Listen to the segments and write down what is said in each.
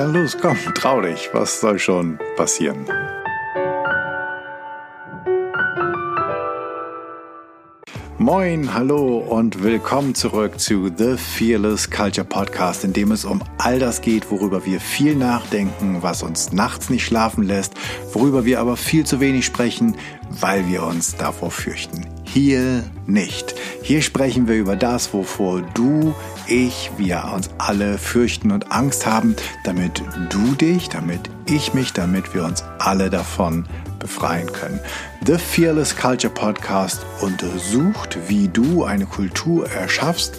Na los, komm, trau dich. Was soll schon passieren? Moin, hallo und willkommen zurück zu The Fearless Culture Podcast, in dem es um all das geht, worüber wir viel nachdenken, was uns nachts nicht schlafen lässt, worüber wir aber viel zu wenig sprechen, weil wir uns davor fürchten. Hier nicht. Hier sprechen wir über das, wovor du, ich, wir uns alle fürchten und Angst haben, damit du dich, damit ich mich, damit wir uns alle davon befreien können. The Fearless Culture Podcast untersucht, wie du eine Kultur erschaffst,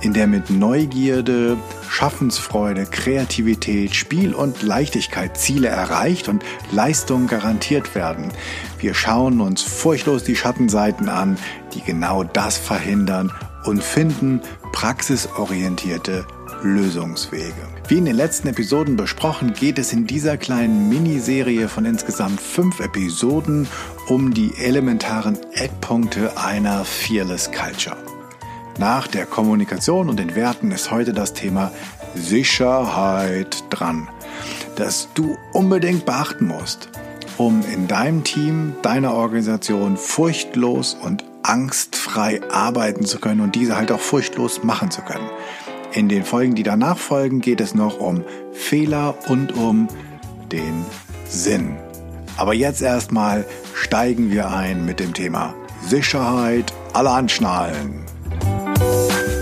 in der mit Neugierde, Schaffensfreude, Kreativität, Spiel und Leichtigkeit Ziele erreicht und Leistungen garantiert werden. Wir schauen uns furchtlos die Schattenseiten an, die genau das verhindern und finden praxisorientierte Lösungswege. Wie in den letzten Episoden besprochen, geht es in dieser kleinen Miniserie von insgesamt fünf Episoden um die elementaren Eckpunkte einer Fearless Culture. Nach der Kommunikation und den Werten ist heute das Thema Sicherheit dran, das du unbedingt beachten musst, um in deinem Team, deiner Organisation furchtlos und angstfrei arbeiten zu können und diese halt auch furchtlos machen zu können. In den Folgen, die danach folgen, geht es noch um Fehler und um den Sinn. Aber jetzt erstmal steigen wir ein mit dem Thema Sicherheit, alle anschnallen.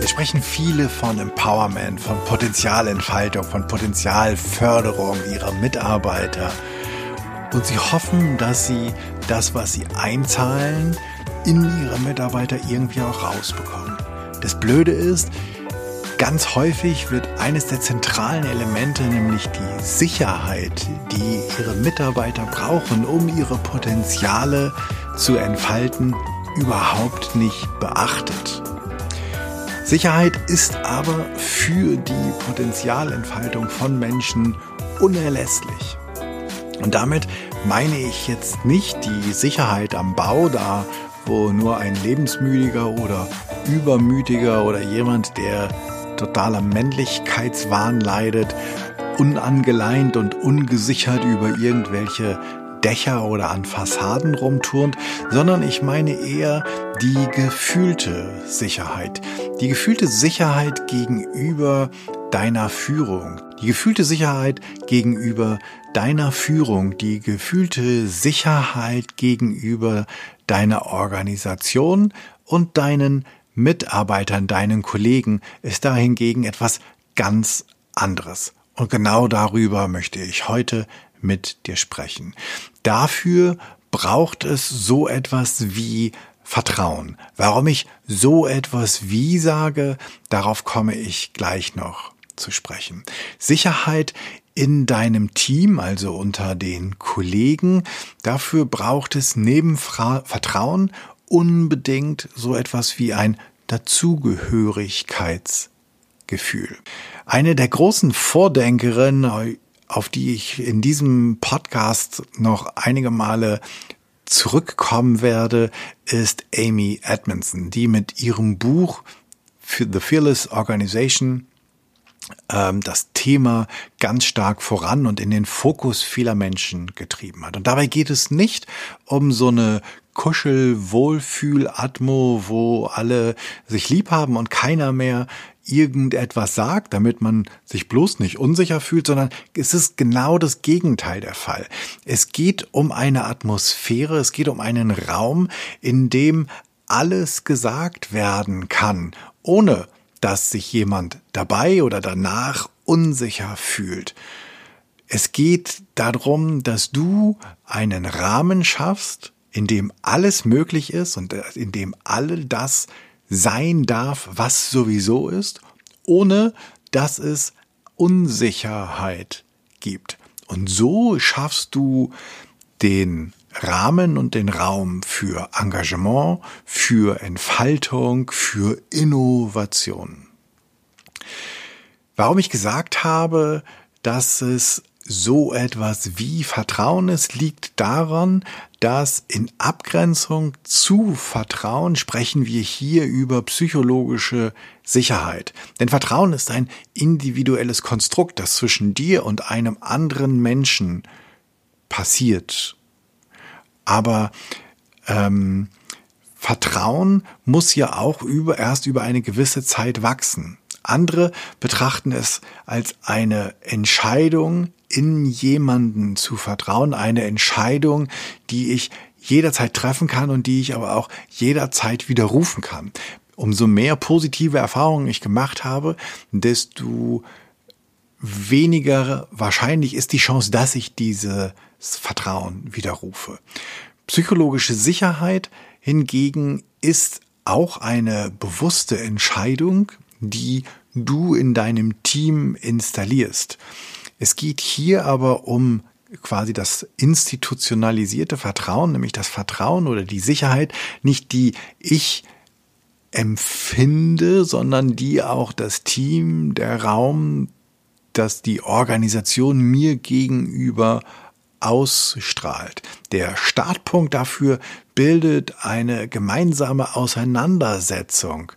Wir sprechen viele von Empowerment, von Potenzialentfaltung, von Potenzialförderung ihrer Mitarbeiter. Und sie hoffen, dass sie das, was sie einzahlen, in ihre Mitarbeiter irgendwie auch rausbekommen. Das Blöde ist, Ganz häufig wird eines der zentralen Elemente, nämlich die Sicherheit, die ihre Mitarbeiter brauchen, um ihre Potenziale zu entfalten, überhaupt nicht beachtet. Sicherheit ist aber für die Potenzialentfaltung von Menschen unerlässlich. Und damit meine ich jetzt nicht die Sicherheit am Bau, da wo nur ein lebensmüdiger oder übermütiger oder jemand, der totaler Männlichkeitswahn leidet, unangeleint und ungesichert über irgendwelche Dächer oder an Fassaden rumturnt, sondern ich meine eher die gefühlte Sicherheit. Die gefühlte Sicherheit gegenüber deiner Führung. Die gefühlte Sicherheit gegenüber deiner Führung. Die gefühlte Sicherheit gegenüber deiner Organisation und deinen Mitarbeitern, deinen Kollegen, ist dahingegen etwas ganz anderes. Und genau darüber möchte ich heute mit dir sprechen. Dafür braucht es so etwas wie Vertrauen. Warum ich so etwas wie sage, darauf komme ich gleich noch zu sprechen. Sicherheit in deinem Team, also unter den Kollegen, dafür braucht es neben Vertrauen unbedingt so etwas wie ein Dazugehörigkeitsgefühl. Eine der großen Vordenkerinnen, auf die ich in diesem Podcast noch einige Male zurückkommen werde, ist Amy Edmondson, die mit ihrem Buch The Fearless Organization das Thema ganz stark voran und in den Fokus vieler Menschen getrieben hat. Und dabei geht es nicht um so eine Kuschel-Wohlfühl-Atmo, wo alle sich lieb haben und keiner mehr irgendetwas sagt, damit man sich bloß nicht unsicher fühlt, sondern es ist genau das Gegenteil der Fall. Es geht um eine Atmosphäre, es geht um einen Raum, in dem alles gesagt werden kann, ohne dass sich jemand dabei oder danach unsicher fühlt. Es geht darum, dass du einen Rahmen schaffst, in dem alles möglich ist und in dem all das sein darf, was sowieso ist, ohne dass es Unsicherheit gibt. Und so schaffst du den Rahmen und den Raum für Engagement, für Entfaltung, für Innovation. Warum ich gesagt habe, dass es so etwas wie Vertrauen ist, liegt daran, dass in Abgrenzung zu Vertrauen sprechen wir hier über psychologische Sicherheit. Denn Vertrauen ist ein individuelles Konstrukt, das zwischen dir und einem anderen Menschen passiert. Aber ähm, Vertrauen muss ja auch über, erst über eine gewisse Zeit wachsen. Andere betrachten es als eine Entscheidung, in jemanden zu vertrauen, eine Entscheidung, die ich jederzeit treffen kann und die ich aber auch jederzeit widerrufen kann. Umso mehr positive Erfahrungen ich gemacht habe, desto weniger wahrscheinlich ist die Chance, dass ich dieses Vertrauen widerrufe. Psychologische Sicherheit hingegen ist auch eine bewusste Entscheidung, die du in deinem Team installierst. Es geht hier aber um quasi das institutionalisierte Vertrauen, nämlich das Vertrauen oder die Sicherheit, nicht die ich empfinde, sondern die auch das Team, der Raum, dass die Organisation mir gegenüber ausstrahlt. Der Startpunkt dafür bildet eine gemeinsame Auseinandersetzung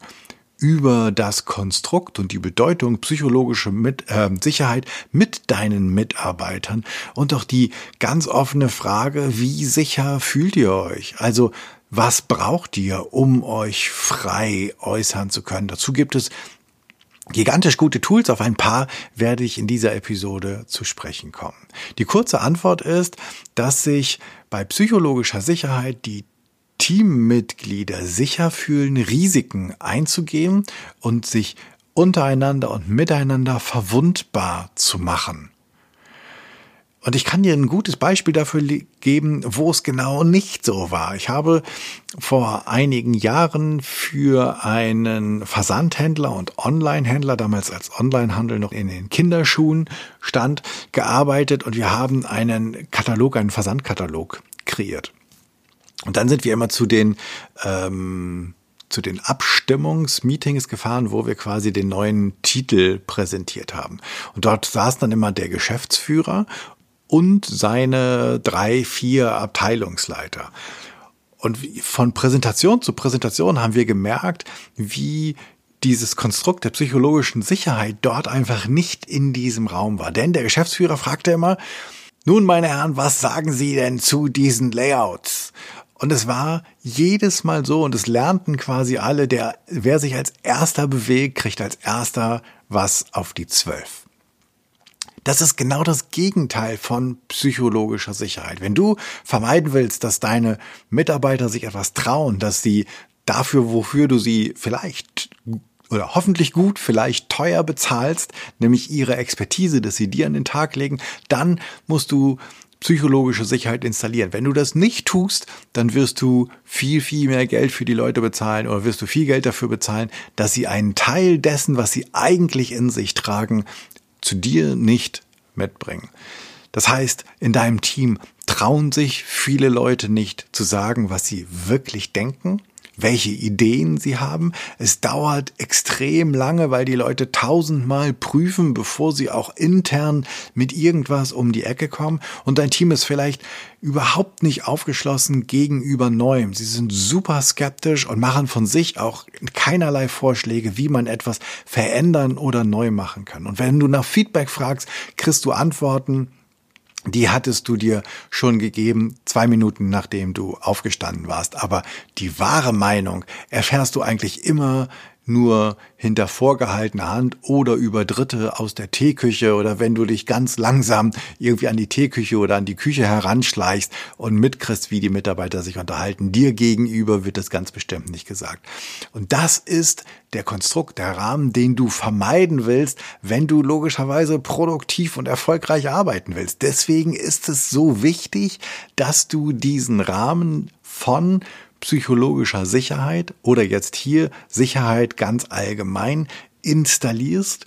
über das Konstrukt und die Bedeutung psychologische mit, äh, Sicherheit mit deinen Mitarbeitern und auch die ganz offene Frage, wie sicher fühlt ihr euch? Also was braucht ihr, um euch frei äußern zu können? Dazu gibt es gigantisch gute Tools. Auf ein paar werde ich in dieser Episode zu sprechen kommen. Die kurze Antwort ist, dass sich bei psychologischer Sicherheit die Teammitglieder sicher fühlen, Risiken einzugehen und sich untereinander und miteinander verwundbar zu machen. Und ich kann dir ein gutes Beispiel dafür geben, wo es genau nicht so war. Ich habe vor einigen Jahren für einen Versandhändler und Onlinehändler, damals als Onlinehandel noch in den Kinderschuhen stand, gearbeitet und wir haben einen Katalog, einen Versandkatalog kreiert. Und dann sind wir immer zu den ähm, zu den Abstimmungsmeetings gefahren, wo wir quasi den neuen Titel präsentiert haben. Und dort saß dann immer der Geschäftsführer und seine drei, vier Abteilungsleiter. Und von Präsentation zu Präsentation haben wir gemerkt, wie dieses Konstrukt der psychologischen Sicherheit dort einfach nicht in diesem Raum war. Denn der Geschäftsführer fragte immer, nun, meine Herren, was sagen Sie denn zu diesen Layouts? Und es war jedes Mal so und es lernten quasi alle, der, wer sich als erster bewegt, kriegt als erster was auf die Zwölf. Das ist genau das Gegenteil von psychologischer Sicherheit. Wenn du vermeiden willst, dass deine Mitarbeiter sich etwas trauen, dass sie dafür, wofür du sie vielleicht oder hoffentlich gut, vielleicht teuer bezahlst, nämlich ihre Expertise, dass sie dir an den Tag legen, dann musst du psychologische Sicherheit installieren. Wenn du das nicht tust, dann wirst du viel, viel mehr Geld für die Leute bezahlen oder wirst du viel Geld dafür bezahlen, dass sie einen Teil dessen, was sie eigentlich in sich tragen, zu dir nicht mitbringen. Das heißt, in deinem Team trauen sich viele Leute nicht zu sagen, was sie wirklich denken welche Ideen sie haben. Es dauert extrem lange, weil die Leute tausendmal prüfen, bevor sie auch intern mit irgendwas um die Ecke kommen. Und dein Team ist vielleicht überhaupt nicht aufgeschlossen gegenüber Neuem. Sie sind super skeptisch und machen von sich auch keinerlei Vorschläge, wie man etwas verändern oder neu machen kann. Und wenn du nach Feedback fragst, kriegst du Antworten, die hattest du dir schon gegeben, zwei Minuten nachdem du aufgestanden warst. Aber die wahre Meinung erfährst du eigentlich immer nur hinter vorgehaltener Hand oder über Dritte aus der Teeküche oder wenn du dich ganz langsam irgendwie an die Teeküche oder an die Küche heranschleichst und mitkriegst, wie die Mitarbeiter sich unterhalten. Dir gegenüber wird das ganz bestimmt nicht gesagt. Und das ist der Konstrukt, der Rahmen, den du vermeiden willst, wenn du logischerweise produktiv und erfolgreich arbeiten willst. Deswegen ist es so wichtig, dass du diesen Rahmen von psychologischer Sicherheit oder jetzt hier Sicherheit ganz allgemein installierst,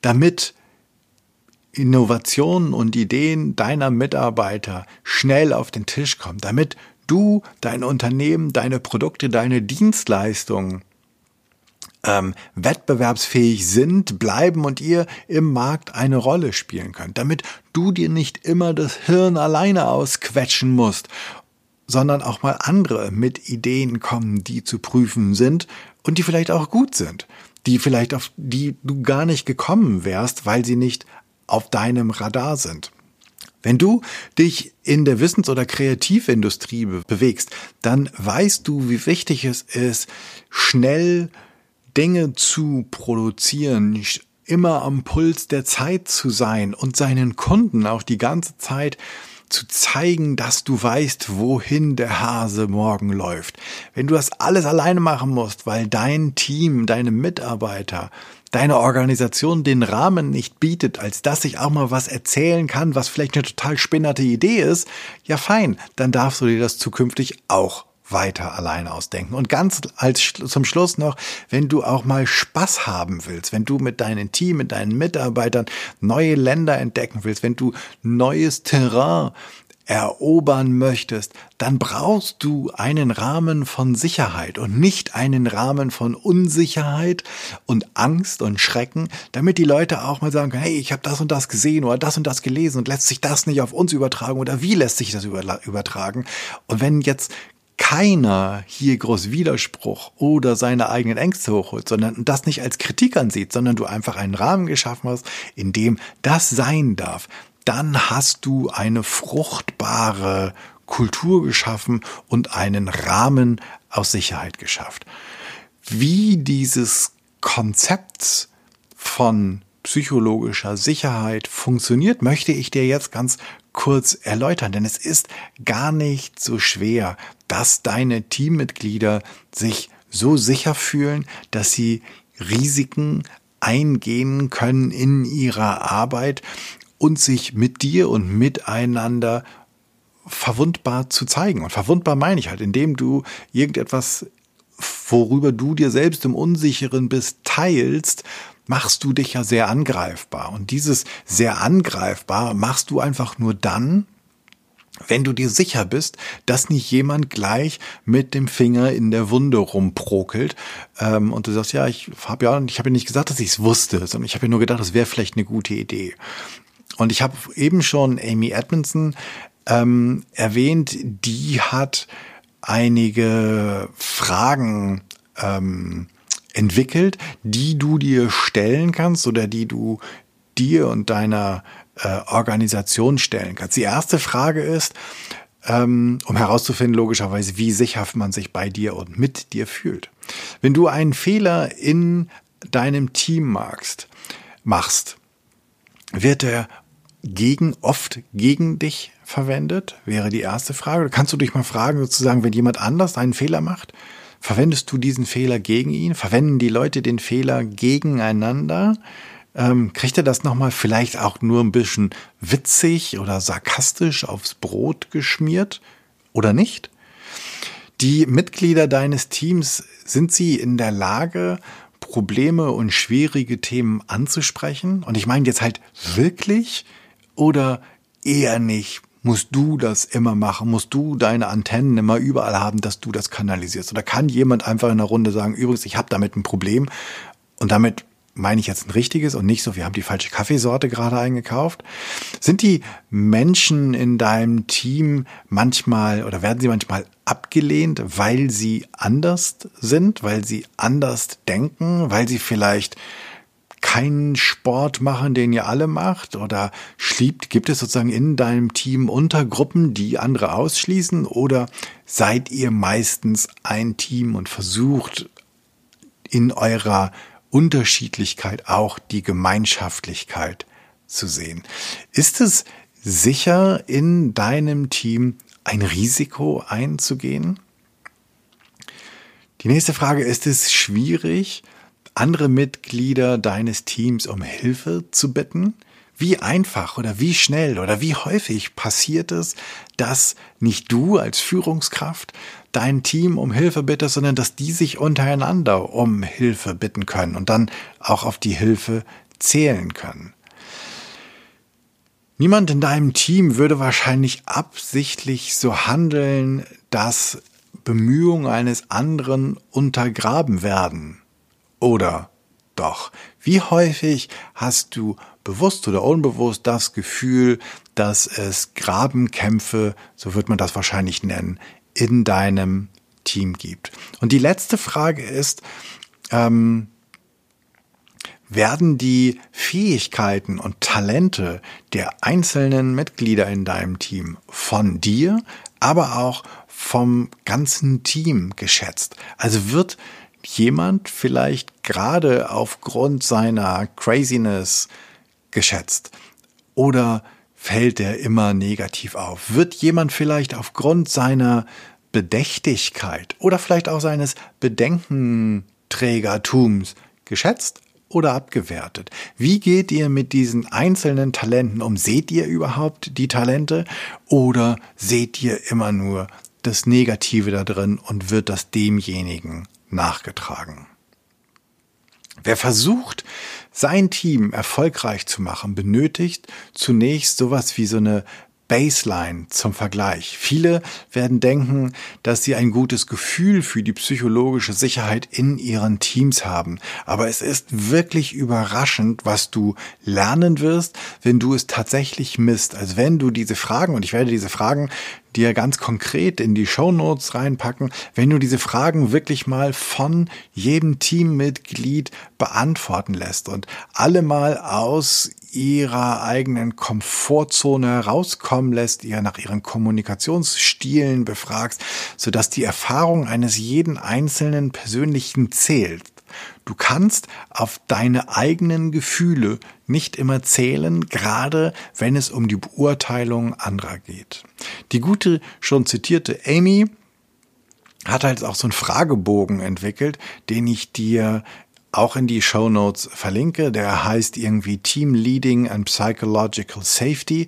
damit Innovationen und Ideen deiner Mitarbeiter schnell auf den Tisch kommen, damit du, dein Unternehmen, deine Produkte, deine Dienstleistungen ähm, wettbewerbsfähig sind, bleiben und ihr im Markt eine Rolle spielen könnt, damit du dir nicht immer das Hirn alleine ausquetschen musst sondern auch mal andere mit Ideen kommen, die zu prüfen sind und die vielleicht auch gut sind, die vielleicht auf die du gar nicht gekommen wärst, weil sie nicht auf deinem Radar sind. Wenn du dich in der Wissens- oder Kreativindustrie bewegst, dann weißt du, wie wichtig es ist, schnell Dinge zu produzieren, immer am Puls der Zeit zu sein und seinen Kunden auch die ganze Zeit zu zeigen, dass du weißt, wohin der Hase morgen läuft. Wenn du das alles alleine machen musst, weil dein Team, deine Mitarbeiter, deine Organisation den Rahmen nicht bietet, als dass ich auch mal was erzählen kann, was vielleicht eine total spinnerte Idee ist, ja fein, dann darfst du dir das zukünftig auch weiter alleine ausdenken. Und ganz als zum Schluss noch, wenn du auch mal Spaß haben willst, wenn du mit deinem Team, mit deinen Mitarbeitern neue Länder entdecken willst, wenn du neues Terrain erobern möchtest, dann brauchst du einen Rahmen von Sicherheit und nicht einen Rahmen von Unsicherheit und Angst und Schrecken, damit die Leute auch mal sagen, hey, ich habe das und das gesehen oder das und das gelesen und lässt sich das nicht auf uns übertragen oder wie lässt sich das übertragen? Und wenn jetzt keiner hier groß Widerspruch oder seine eigenen Ängste hochholt, sondern das nicht als Kritik ansieht, sondern du einfach einen Rahmen geschaffen hast, in dem das sein darf, dann hast du eine fruchtbare Kultur geschaffen und einen Rahmen aus Sicherheit geschafft. Wie dieses Konzept von psychologischer Sicherheit funktioniert, möchte ich dir jetzt ganz kurz erläutern, denn es ist gar nicht so schwer, dass deine Teammitglieder sich so sicher fühlen, dass sie Risiken eingehen können in ihrer Arbeit und sich mit dir und miteinander verwundbar zu zeigen. Und verwundbar meine ich halt, indem du irgendetwas, worüber du dir selbst im Unsicheren bist, teilst, machst du dich ja sehr angreifbar. Und dieses sehr angreifbar machst du einfach nur dann, wenn du dir sicher bist, dass nicht jemand gleich mit dem Finger in der Wunde rumprokelt ähm, und du sagst, ja, ich habe ja, ich habe ja nicht gesagt, dass ich es wusste, sondern ich habe ja nur gedacht, das wäre vielleicht eine gute Idee. Und ich habe eben schon Amy Edmondson ähm, erwähnt, die hat einige Fragen ähm, entwickelt, die du dir stellen kannst oder die du dir und deiner äh, Organisation stellen kannst. Die erste Frage ist, ähm, um herauszufinden, logischerweise, wie sicher man sich bei dir und mit dir fühlt. Wenn du einen Fehler in deinem Team magst, machst, wird er gegen, oft gegen dich verwendet? Wäre die erste Frage. Kannst du dich mal fragen, sozusagen, wenn jemand anders einen Fehler macht, verwendest du diesen Fehler gegen ihn? Verwenden die Leute den Fehler gegeneinander? Ähm, kriegt er das nochmal vielleicht auch nur ein bisschen witzig oder sarkastisch aufs Brot geschmiert oder nicht? Die Mitglieder deines Teams, sind sie in der Lage, Probleme und schwierige Themen anzusprechen? Und ich meine jetzt halt wirklich oder eher nicht? Musst du das immer machen? Musst du deine Antennen immer überall haben, dass du das kanalisierst? Oder kann jemand einfach in der Runde sagen, übrigens, ich habe damit ein Problem und damit meine ich jetzt ein richtiges und nicht so, wir haben die falsche Kaffeesorte gerade eingekauft. Sind die Menschen in deinem Team manchmal oder werden sie manchmal abgelehnt, weil sie anders sind, weil sie anders denken, weil sie vielleicht keinen Sport machen, den ihr alle macht? Oder schliebt, gibt es sozusagen in deinem Team Untergruppen, die andere ausschließen? Oder seid ihr meistens ein Team und versucht in eurer Unterschiedlichkeit auch die Gemeinschaftlichkeit zu sehen? Ist es sicher in deinem Team ein Risiko einzugehen? Die nächste Frage, ist es schwierig, andere Mitglieder deines Teams um Hilfe zu bitten? Wie einfach oder wie schnell oder wie häufig passiert es, dass nicht du als Führungskraft dein Team um Hilfe bittest, sondern dass die sich untereinander um Hilfe bitten können und dann auch auf die Hilfe zählen können? Niemand in deinem Team würde wahrscheinlich absichtlich so handeln, dass Bemühungen eines anderen untergraben werden. Oder doch? Wie häufig hast du bewusst oder unbewusst das Gefühl, dass es Grabenkämpfe, so wird man das wahrscheinlich nennen, in deinem Team gibt. Und die letzte Frage ist, ähm, werden die Fähigkeiten und Talente der einzelnen Mitglieder in deinem Team von dir, aber auch vom ganzen Team geschätzt? Also wird jemand vielleicht gerade aufgrund seiner Craziness geschätzt? Oder fällt er immer negativ auf? Wird jemand vielleicht aufgrund seiner Bedächtigkeit oder vielleicht auch seines Bedenkenträgertums geschätzt oder abgewertet? Wie geht ihr mit diesen einzelnen Talenten um? Seht ihr überhaupt die Talente oder seht ihr immer nur das Negative da drin und wird das demjenigen nachgetragen? Wer versucht, sein Team erfolgreich zu machen, benötigt zunächst sowas wie so eine Baseline zum Vergleich. Viele werden denken, dass sie ein gutes Gefühl für die psychologische Sicherheit in ihren Teams haben. Aber es ist wirklich überraschend, was du lernen wirst, wenn du es tatsächlich misst. Also wenn du diese Fragen, und ich werde diese Fragen dir ganz konkret in die Show Notes reinpacken, wenn du diese Fragen wirklich mal von jedem Teammitglied beantworten lässt und alle mal aus ihrer eigenen Komfortzone herauskommen lässt, ihr nach ihren Kommunikationsstilen befragst, sodass die Erfahrung eines jeden Einzelnen persönlichen zählt. Du kannst auf deine eigenen Gefühle nicht immer zählen, gerade wenn es um die Beurteilung anderer geht. Die gute, schon zitierte Amy hat halt auch so einen Fragebogen entwickelt, den ich dir auch in die Show Notes verlinke. Der heißt irgendwie Team Leading and Psychological Safety.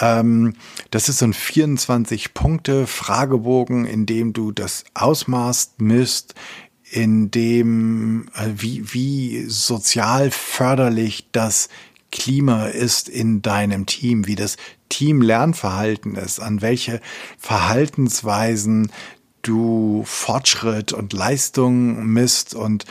Ähm, das ist so ein 24-Punkte-Fragebogen, in dem du das Ausmaß misst, in dem, äh, wie, wie sozial förderlich das Klima ist in deinem Team, wie das Team-Lernverhalten ist, an welche Verhaltensweisen du Fortschritt und Leistung misst und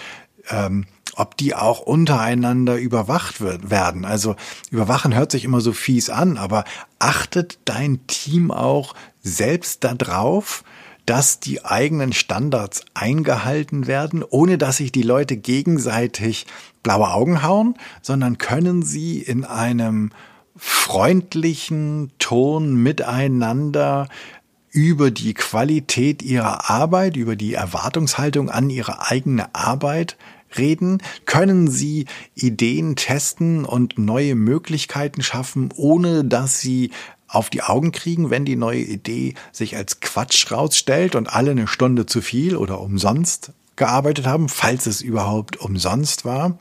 ähm, ob die auch untereinander überwacht wird, werden. Also überwachen hört sich immer so fies an, aber achtet dein Team auch selbst darauf, dass die eigenen Standards eingehalten werden, ohne dass sich die Leute gegenseitig blaue Augen hauen, sondern können sie in einem freundlichen Ton miteinander über die Qualität ihrer Arbeit, über die Erwartungshaltung an ihre eigene Arbeit reden? Können Sie Ideen testen und neue Möglichkeiten schaffen, ohne dass Sie auf die Augen kriegen, wenn die neue Idee sich als Quatsch rausstellt und alle eine Stunde zu viel oder umsonst gearbeitet haben, falls es überhaupt umsonst war?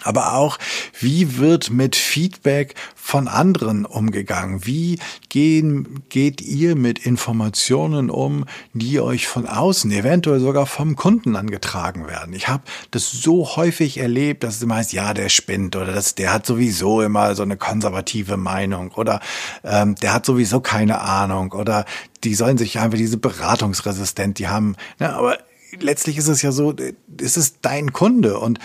Aber auch, wie wird mit Feedback von anderen umgegangen? Wie gehen, geht ihr mit Informationen um, die euch von außen, eventuell sogar vom Kunden angetragen werden? Ich habe das so häufig erlebt, dass es immer heißt, ja, der spinnt oder das, der hat sowieso immer so eine konservative Meinung oder ähm, der hat sowieso keine Ahnung oder die sollen sich einfach diese beratungsresistent, die haben, ne, aber letztlich ist es ja so, es ist dein Kunde und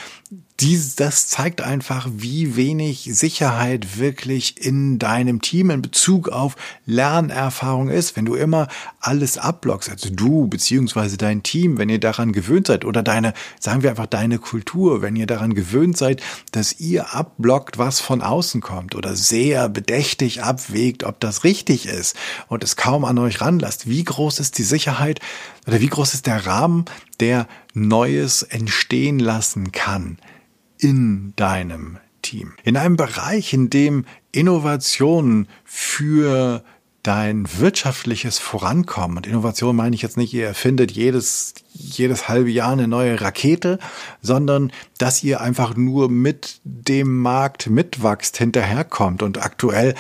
dies, das zeigt einfach, wie wenig Sicherheit wirklich in deinem Team in Bezug auf Lernerfahrung ist. Wenn du immer alles abblockst, also du beziehungsweise dein Team, wenn ihr daran gewöhnt seid oder deine, sagen wir einfach deine Kultur, wenn ihr daran gewöhnt seid, dass ihr abblockt, was von außen kommt oder sehr bedächtig abwägt, ob das richtig ist und es kaum an euch ranlasst. Wie groß ist die Sicherheit oder wie groß ist der Rahmen, der Neues entstehen lassen kann? in deinem Team. In einem Bereich, in dem Innovationen für dein wirtschaftliches Vorankommen, und Innovation meine ich jetzt nicht, ihr erfindet jedes, jedes halbe Jahr eine neue Rakete, sondern dass ihr einfach nur mit dem Markt mitwachst, hinterherkommt. Und aktuell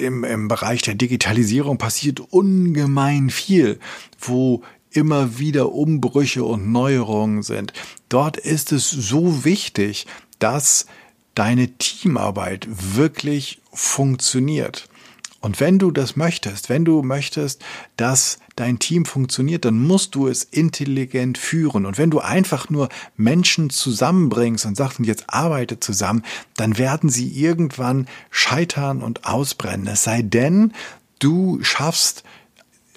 im, im Bereich der Digitalisierung passiert ungemein viel, wo immer wieder Umbrüche und Neuerungen sind. Dort ist es so wichtig, dass deine Teamarbeit wirklich funktioniert. Und wenn du das möchtest, wenn du möchtest, dass dein Team funktioniert, dann musst du es intelligent führen. Und wenn du einfach nur Menschen zusammenbringst und sagst, jetzt arbeite zusammen, dann werden sie irgendwann scheitern und ausbrennen. Es sei denn, du schaffst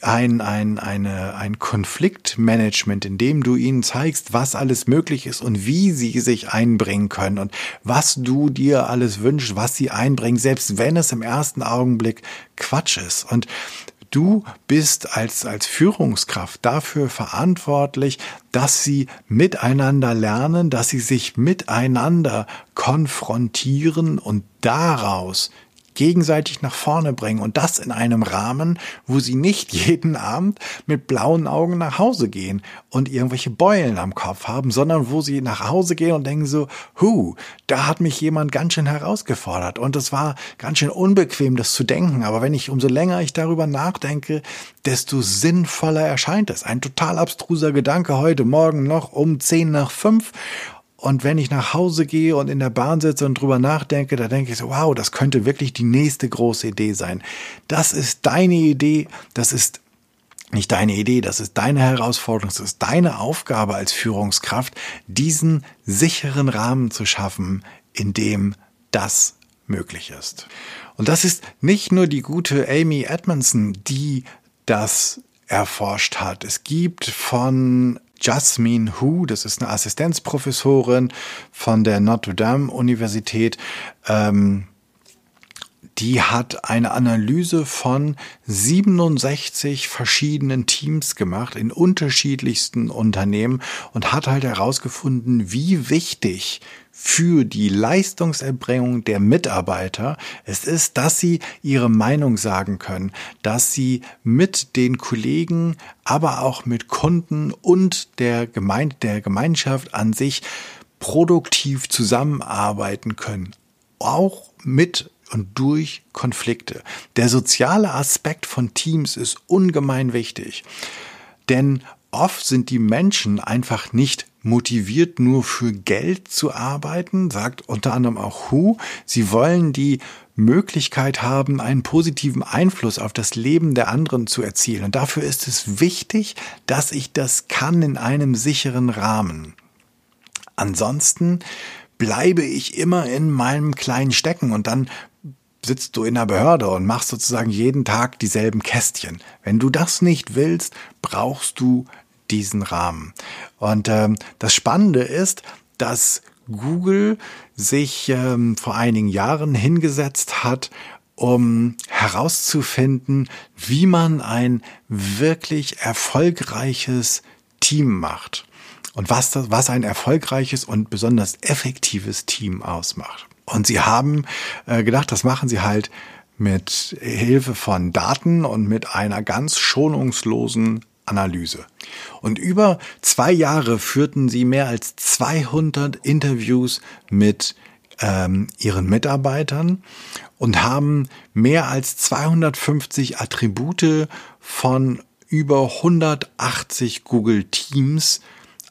ein, ein, eine, ein Konfliktmanagement, in dem du ihnen zeigst, was alles möglich ist und wie sie sich einbringen können und was du dir alles wünschst, was sie einbringen, selbst wenn es im ersten Augenblick Quatsch ist. Und Du bist als, als Führungskraft dafür verantwortlich, dass sie miteinander lernen, dass sie sich miteinander konfrontieren und daraus gegenseitig nach vorne bringen und das in einem Rahmen, wo sie nicht jeden Abend mit blauen Augen nach Hause gehen und irgendwelche Beulen am Kopf haben, sondern wo sie nach Hause gehen und denken so, hu, da hat mich jemand ganz schön herausgefordert. Und es war ganz schön unbequem, das zu denken, aber wenn ich umso länger ich darüber nachdenke, desto sinnvoller erscheint es. Ein total abstruser Gedanke heute Morgen noch um zehn nach fünf und wenn ich nach Hause gehe und in der Bahn sitze und drüber nachdenke, da denke ich so, wow, das könnte wirklich die nächste große Idee sein. Das ist deine Idee, das ist nicht deine Idee, das ist deine Herausforderung, das ist deine Aufgabe als Führungskraft, diesen sicheren Rahmen zu schaffen, in dem das möglich ist. Und das ist nicht nur die gute Amy Edmondson, die das erforscht hat. Es gibt von Jasmine Hu, das ist eine Assistenzprofessorin von der Notre Dame Universität. Ähm, die hat eine Analyse von 67 verschiedenen Teams gemacht in unterschiedlichsten Unternehmen und hat halt herausgefunden, wie wichtig für die Leistungserbringung der Mitarbeiter es ist, dass sie ihre Meinung sagen können, dass sie mit den Kollegen, aber auch mit Kunden und der, Gemeinde, der Gemeinschaft an sich produktiv zusammenarbeiten können. Auch mit und durch Konflikte. Der soziale Aspekt von Teams ist ungemein wichtig. Denn oft sind die Menschen einfach nicht motiviert, nur für Geld zu arbeiten, sagt unter anderem auch Hu. Sie wollen die Möglichkeit haben, einen positiven Einfluss auf das Leben der anderen zu erzielen. Und dafür ist es wichtig, dass ich das kann in einem sicheren Rahmen. Ansonsten bleibe ich immer in meinem kleinen Stecken und dann sitzt du in der Behörde und machst sozusagen jeden Tag dieselben Kästchen. Wenn du das nicht willst, brauchst du diesen Rahmen. Und ähm, das Spannende ist, dass Google sich ähm, vor einigen Jahren hingesetzt hat, um herauszufinden, wie man ein wirklich erfolgreiches Team macht und was, das, was ein erfolgreiches und besonders effektives Team ausmacht. Und sie haben äh, gedacht, das machen sie halt mit Hilfe von Daten und mit einer ganz schonungslosen Analyse. Und über zwei Jahre führten sie mehr als 200 Interviews mit ähm, ihren Mitarbeitern und haben mehr als 250 Attribute von über 180 Google Teams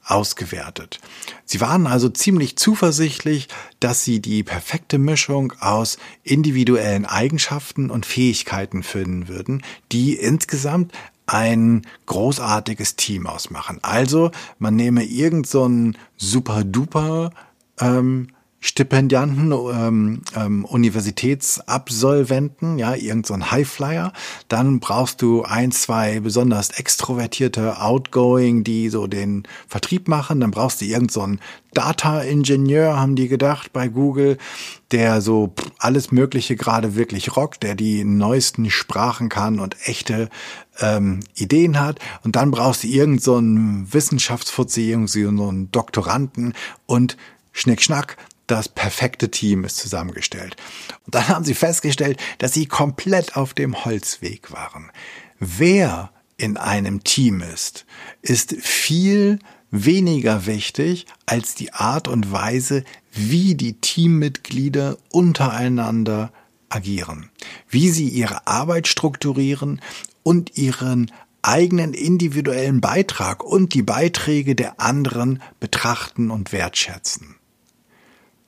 ausgewertet. Sie waren also ziemlich zuversichtlich, dass sie die perfekte Mischung aus individuellen Eigenschaften und Fähigkeiten finden würden, die insgesamt ein großartiges Team ausmachen. Also man nehme irgend so einen super duper ähm, Stipendianten, ähm, ähm, Universitätsabsolventen, ja, irgend so ein Highflyer. Dann brauchst du ein, zwei besonders extrovertierte, outgoing, die so den Vertrieb machen. Dann brauchst du irgend so einen Data-Ingenieur, haben die gedacht bei Google, der so alles Mögliche gerade wirklich rockt, der die neuesten Sprachen kann und echte ähm, Ideen hat. Und dann brauchst du irgend so einen Wissenschaftsfuzzi, irgendwie so einen Doktoranden und Schnick, Schnack, das perfekte Team ist zusammengestellt. Und dann haben sie festgestellt, dass sie komplett auf dem Holzweg waren. Wer in einem Team ist, ist viel weniger wichtig als die Art und Weise, wie die Teammitglieder untereinander agieren, wie sie ihre Arbeit strukturieren und ihren eigenen individuellen Beitrag und die Beiträge der anderen betrachten und wertschätzen.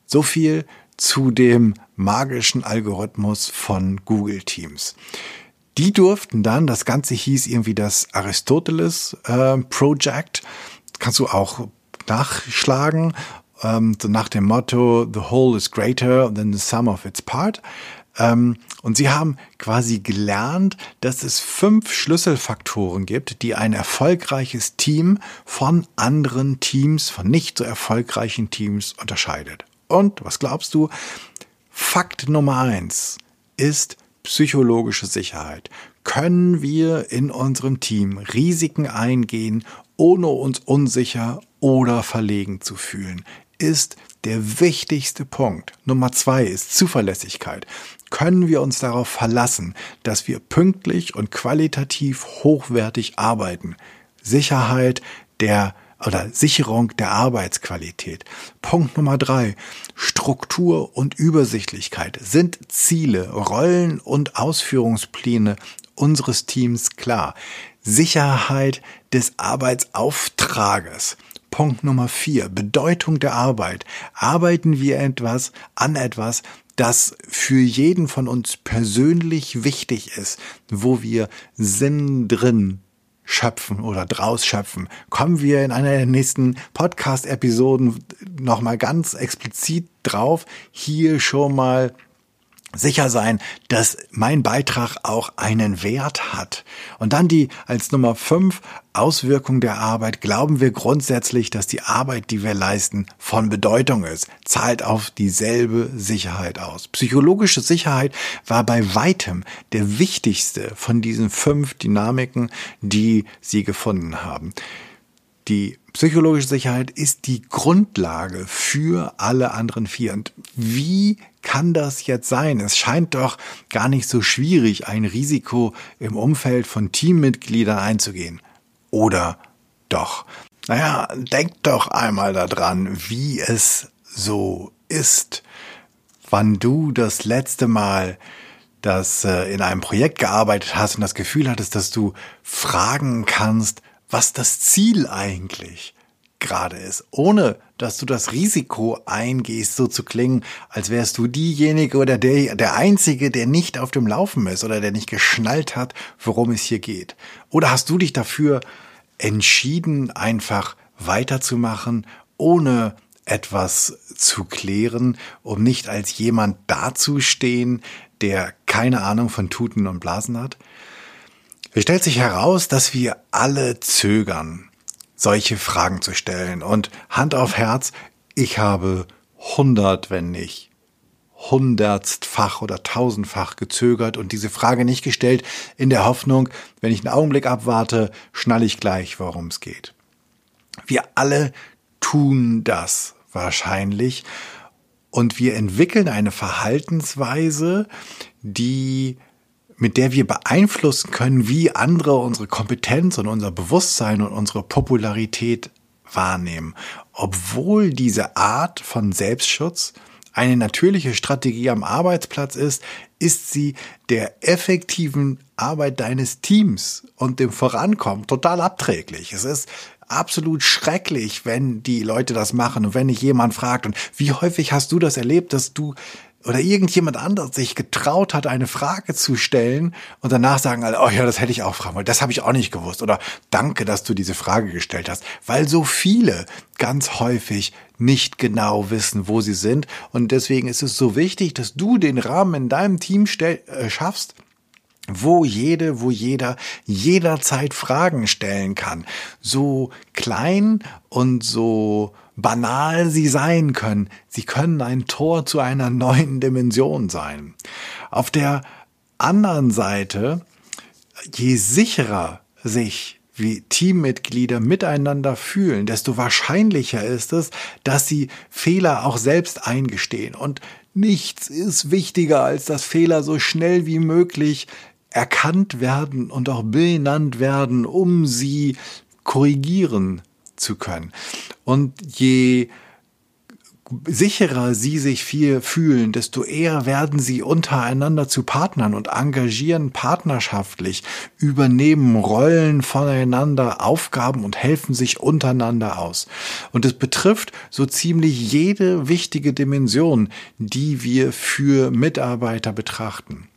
So viel zu dem magischen Algorithmus von Google Teams. Die durften dann, das Ganze hieß irgendwie das Aristoteles äh, Project, kannst du auch nachschlagen, ähm, so nach dem Motto, the whole is greater than the sum of its part. Ähm, und sie haben quasi gelernt, dass es fünf Schlüsselfaktoren gibt, die ein erfolgreiches Team von anderen Teams, von nicht so erfolgreichen Teams unterscheidet. Und was glaubst du? Fakt Nummer eins ist psychologische Sicherheit. Können wir in unserem Team Risiken eingehen, ohne uns unsicher oder verlegen zu fühlen? Ist der wichtigste Punkt. Nummer zwei ist Zuverlässigkeit. Können wir uns darauf verlassen, dass wir pünktlich und qualitativ hochwertig arbeiten? Sicherheit der oder Sicherung der Arbeitsqualität. Punkt Nummer drei. Struktur und Übersichtlichkeit. Sind Ziele, Rollen und Ausführungspläne unseres Teams klar? Sicherheit des Arbeitsauftrages. Punkt Nummer vier. Bedeutung der Arbeit. Arbeiten wir etwas an etwas, das für jeden von uns persönlich wichtig ist, wo wir Sinn drin schöpfen oder draus schöpfen, kommen wir in einer der nächsten Podcast-Episoden nochmal ganz explizit drauf. Hier schon mal sicher sein, dass mein Beitrag auch einen Wert hat. Und dann die als Nummer fünf Auswirkung der Arbeit. Glauben wir grundsätzlich, dass die Arbeit, die wir leisten, von Bedeutung ist, zahlt auf dieselbe Sicherheit aus. Psychologische Sicherheit war bei weitem der wichtigste von diesen fünf Dynamiken, die sie gefunden haben. Die psychologische Sicherheit ist die Grundlage für alle anderen vier. Und wie kann das jetzt sein? Es scheint doch gar nicht so schwierig, ein Risiko im Umfeld von Teammitgliedern einzugehen. Oder doch? Naja, denkt doch einmal daran, wie es so ist, wann du das letzte Mal das äh, in einem Projekt gearbeitet hast und das Gefühl hattest, dass du fragen kannst, was das Ziel eigentlich gerade ist, ohne dass du das Risiko eingehst, so zu klingen, als wärst du diejenige oder der, der Einzige, der nicht auf dem Laufen ist oder der nicht geschnallt hat, worum es hier geht. Oder hast du dich dafür entschieden, einfach weiterzumachen, ohne etwas zu klären, um nicht als jemand dazustehen, der keine Ahnung von Tuten und Blasen hat? Es stellt sich heraus, dass wir alle zögern, solche Fragen zu stellen. Und Hand auf Herz, ich habe hundert, wenn nicht hundertstfach oder tausendfach gezögert und diese Frage nicht gestellt, in der Hoffnung, wenn ich einen Augenblick abwarte, schnall ich gleich, worum es geht. Wir alle tun das wahrscheinlich und wir entwickeln eine Verhaltensweise, die mit der wir beeinflussen können, wie andere unsere Kompetenz und unser Bewusstsein und unsere Popularität wahrnehmen. Obwohl diese Art von Selbstschutz eine natürliche Strategie am Arbeitsplatz ist, ist sie der effektiven Arbeit deines Teams und dem Vorankommen total abträglich. Es ist absolut schrecklich, wenn die Leute das machen und wenn dich jemand fragt und wie häufig hast du das erlebt, dass du oder irgendjemand anderes sich getraut hat, eine Frage zu stellen und danach sagen alle, oh ja, das hätte ich auch fragen wollen, das habe ich auch nicht gewusst. Oder danke, dass du diese Frage gestellt hast, weil so viele ganz häufig nicht genau wissen, wo sie sind. Und deswegen ist es so wichtig, dass du den Rahmen in deinem Team stell, äh, schaffst, wo jede, wo jeder jederzeit Fragen stellen kann. So klein und so banal sie sein können, sie können ein Tor zu einer neuen Dimension sein. Auf der anderen Seite, je sicherer sich wie Teammitglieder miteinander fühlen, desto wahrscheinlicher ist es, dass sie Fehler auch selbst eingestehen. Und nichts ist wichtiger, als dass Fehler so schnell wie möglich erkannt werden und auch benannt werden, um sie korrigieren zu können. Und je sicherer sie sich viel fühlen, desto eher werden sie untereinander zu Partnern und engagieren partnerschaftlich, übernehmen Rollen voneinander, Aufgaben und helfen sich untereinander aus. Und es betrifft so ziemlich jede wichtige Dimension, die wir für Mitarbeiter betrachten.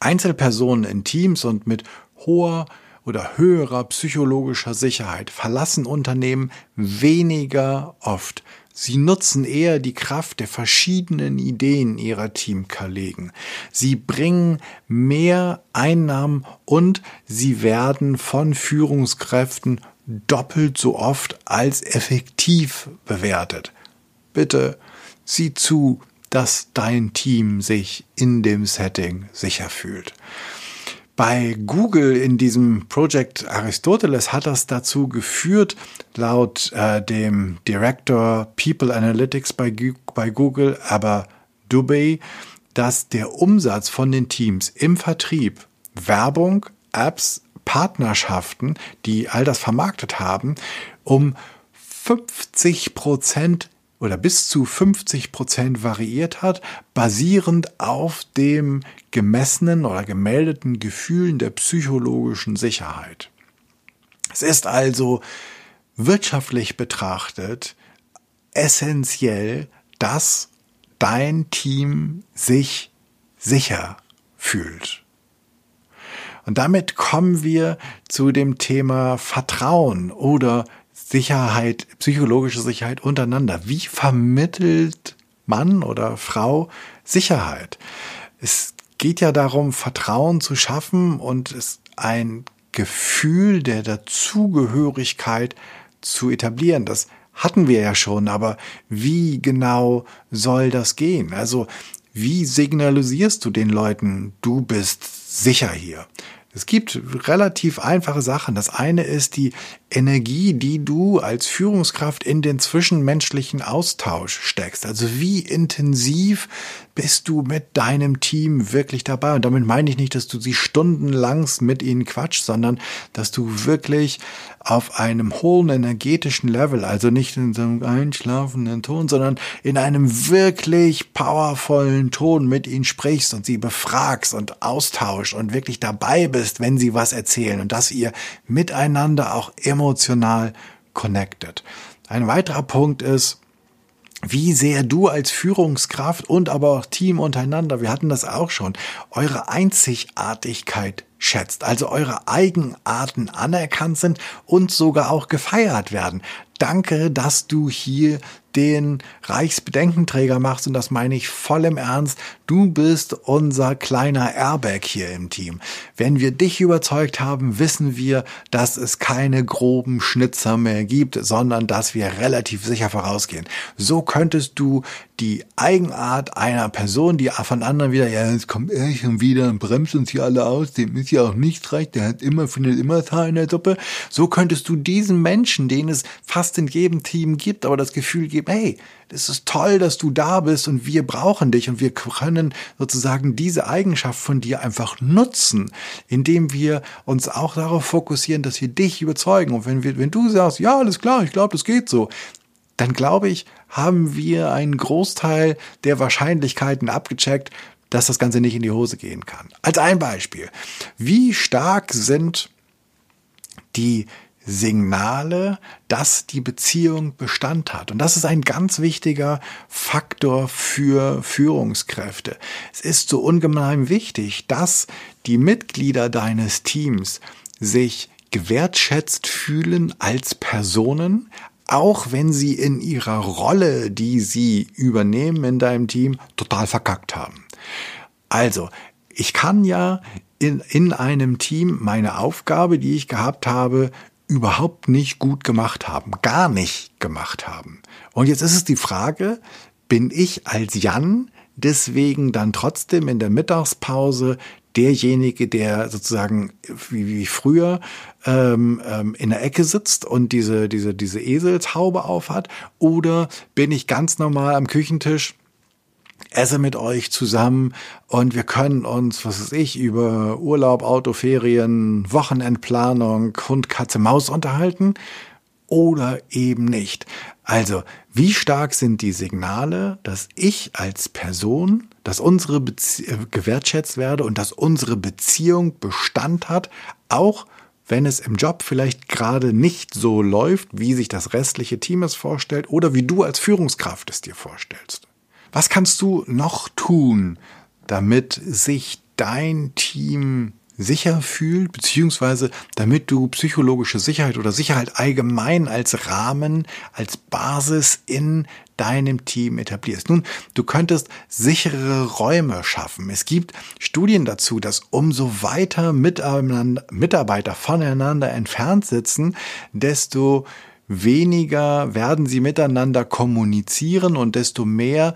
Einzelpersonen in Teams und mit hoher oder höherer psychologischer Sicherheit verlassen Unternehmen weniger oft Sie nutzen eher die Kraft der verschiedenen Ideen ihrer Teamkollegen. Sie bringen mehr Einnahmen und sie werden von Führungskräften doppelt so oft als effektiv bewertet. Bitte sieh zu, dass dein Team sich in dem Setting sicher fühlt. Bei Google in diesem Project Aristoteles hat das dazu geführt, laut äh, dem Director People Analytics bei, bei Google, aber Dubey, dass der Umsatz von den Teams im Vertrieb, Werbung, Apps, Partnerschaften, die all das vermarktet haben, um 50 Prozent oder bis zu 50 Prozent variiert hat, basierend auf dem gemessenen oder gemeldeten Gefühlen der psychologischen Sicherheit. Es ist also wirtschaftlich betrachtet essentiell, dass dein Team sich sicher fühlt. Und damit kommen wir zu dem Thema Vertrauen oder Sicherheit, psychologische Sicherheit untereinander. Wie vermittelt Mann oder Frau Sicherheit? Es geht ja darum, Vertrauen zu schaffen und es ein Gefühl der Dazugehörigkeit zu etablieren. Das hatten wir ja schon, aber wie genau soll das gehen? Also, wie signalisierst du den Leuten, du bist sicher hier? Es gibt relativ einfache Sachen. Das eine ist die Energie, die du als Führungskraft in den zwischenmenschlichen Austausch steckst. Also wie intensiv bist du mit deinem Team wirklich dabei? Und damit meine ich nicht, dass du sie stundenlang mit ihnen quatschst, sondern dass du wirklich auf einem hohen energetischen Level, also nicht in so einem einschlafenden Ton, sondern in einem wirklich powervollen Ton mit ihnen sprichst und sie befragst und austauschst und wirklich dabei bist, wenn sie was erzählen und dass ihr miteinander auch emotional connected. Ein weiterer Punkt ist, wie sehr du als Führungskraft und aber auch Team untereinander, wir hatten das auch schon, eure Einzigartigkeit schätzt, also eure Eigenarten anerkannt sind und sogar auch gefeiert werden. Danke, dass du hier den Reichsbedenkenträger machst und das meine ich voll im Ernst. Du bist unser kleiner Airbag hier im Team. Wenn wir dich überzeugt haben, wissen wir, dass es keine groben Schnitzer mehr gibt, sondern dass wir relativ sicher vorausgehen. So könntest du die Eigenart einer Person, die von anderen wieder, ja, jetzt kommt er schon wieder und bremst uns hier alle aus, dem ist ja auch nichts recht, der hat immer, findet immer Haar in der Suppe. So könntest du diesen Menschen, den es fast in jedem Team gibt, aber das Gefühl gibt, hey, das ist toll, dass du da bist und wir brauchen dich und wir können sozusagen diese Eigenschaft von dir einfach nutzen, indem wir uns auch darauf fokussieren, dass wir dich überzeugen. Und wenn wir, wenn du sagst, ja, alles klar, ich glaube, das geht so, dann glaube ich, haben wir einen Großteil der Wahrscheinlichkeiten abgecheckt, dass das Ganze nicht in die Hose gehen kann. Als ein Beispiel. Wie stark sind die Signale, dass die Beziehung Bestand hat. Und das ist ein ganz wichtiger Faktor für Führungskräfte. Es ist so ungemein wichtig, dass die Mitglieder deines Teams sich gewertschätzt fühlen als Personen, auch wenn sie in ihrer Rolle, die sie übernehmen in deinem Team, total verkackt haben. Also, ich kann ja in, in einem Team meine Aufgabe, die ich gehabt habe, überhaupt nicht gut gemacht haben, gar nicht gemacht haben. Und jetzt ist es die Frage, bin ich als Jan deswegen dann trotzdem in der Mittagspause derjenige, der sozusagen wie, wie früher ähm, ähm, in der Ecke sitzt und diese, diese, diese Eselshaube aufhat? Oder bin ich ganz normal am Küchentisch esse mit euch zusammen und wir können uns, was weiß ich, über Urlaub, Autoferien, Wochenendplanung, Hund, Katze, Maus unterhalten oder eben nicht. Also, wie stark sind die Signale, dass ich als Person, dass unsere Bezie äh, gewertschätzt werde und dass unsere Beziehung Bestand hat, auch wenn es im Job vielleicht gerade nicht so läuft, wie sich das restliche Team es vorstellt oder wie du als Führungskraft es dir vorstellst. Was kannst du noch tun, damit sich dein Team sicher fühlt, beziehungsweise damit du psychologische Sicherheit oder Sicherheit allgemein als Rahmen, als Basis in deinem Team etablierst. Nun, du könntest sichere Räume schaffen. Es gibt Studien dazu, dass umso weiter Mitarbeiter voneinander entfernt sitzen, desto weniger werden sie miteinander kommunizieren und desto mehr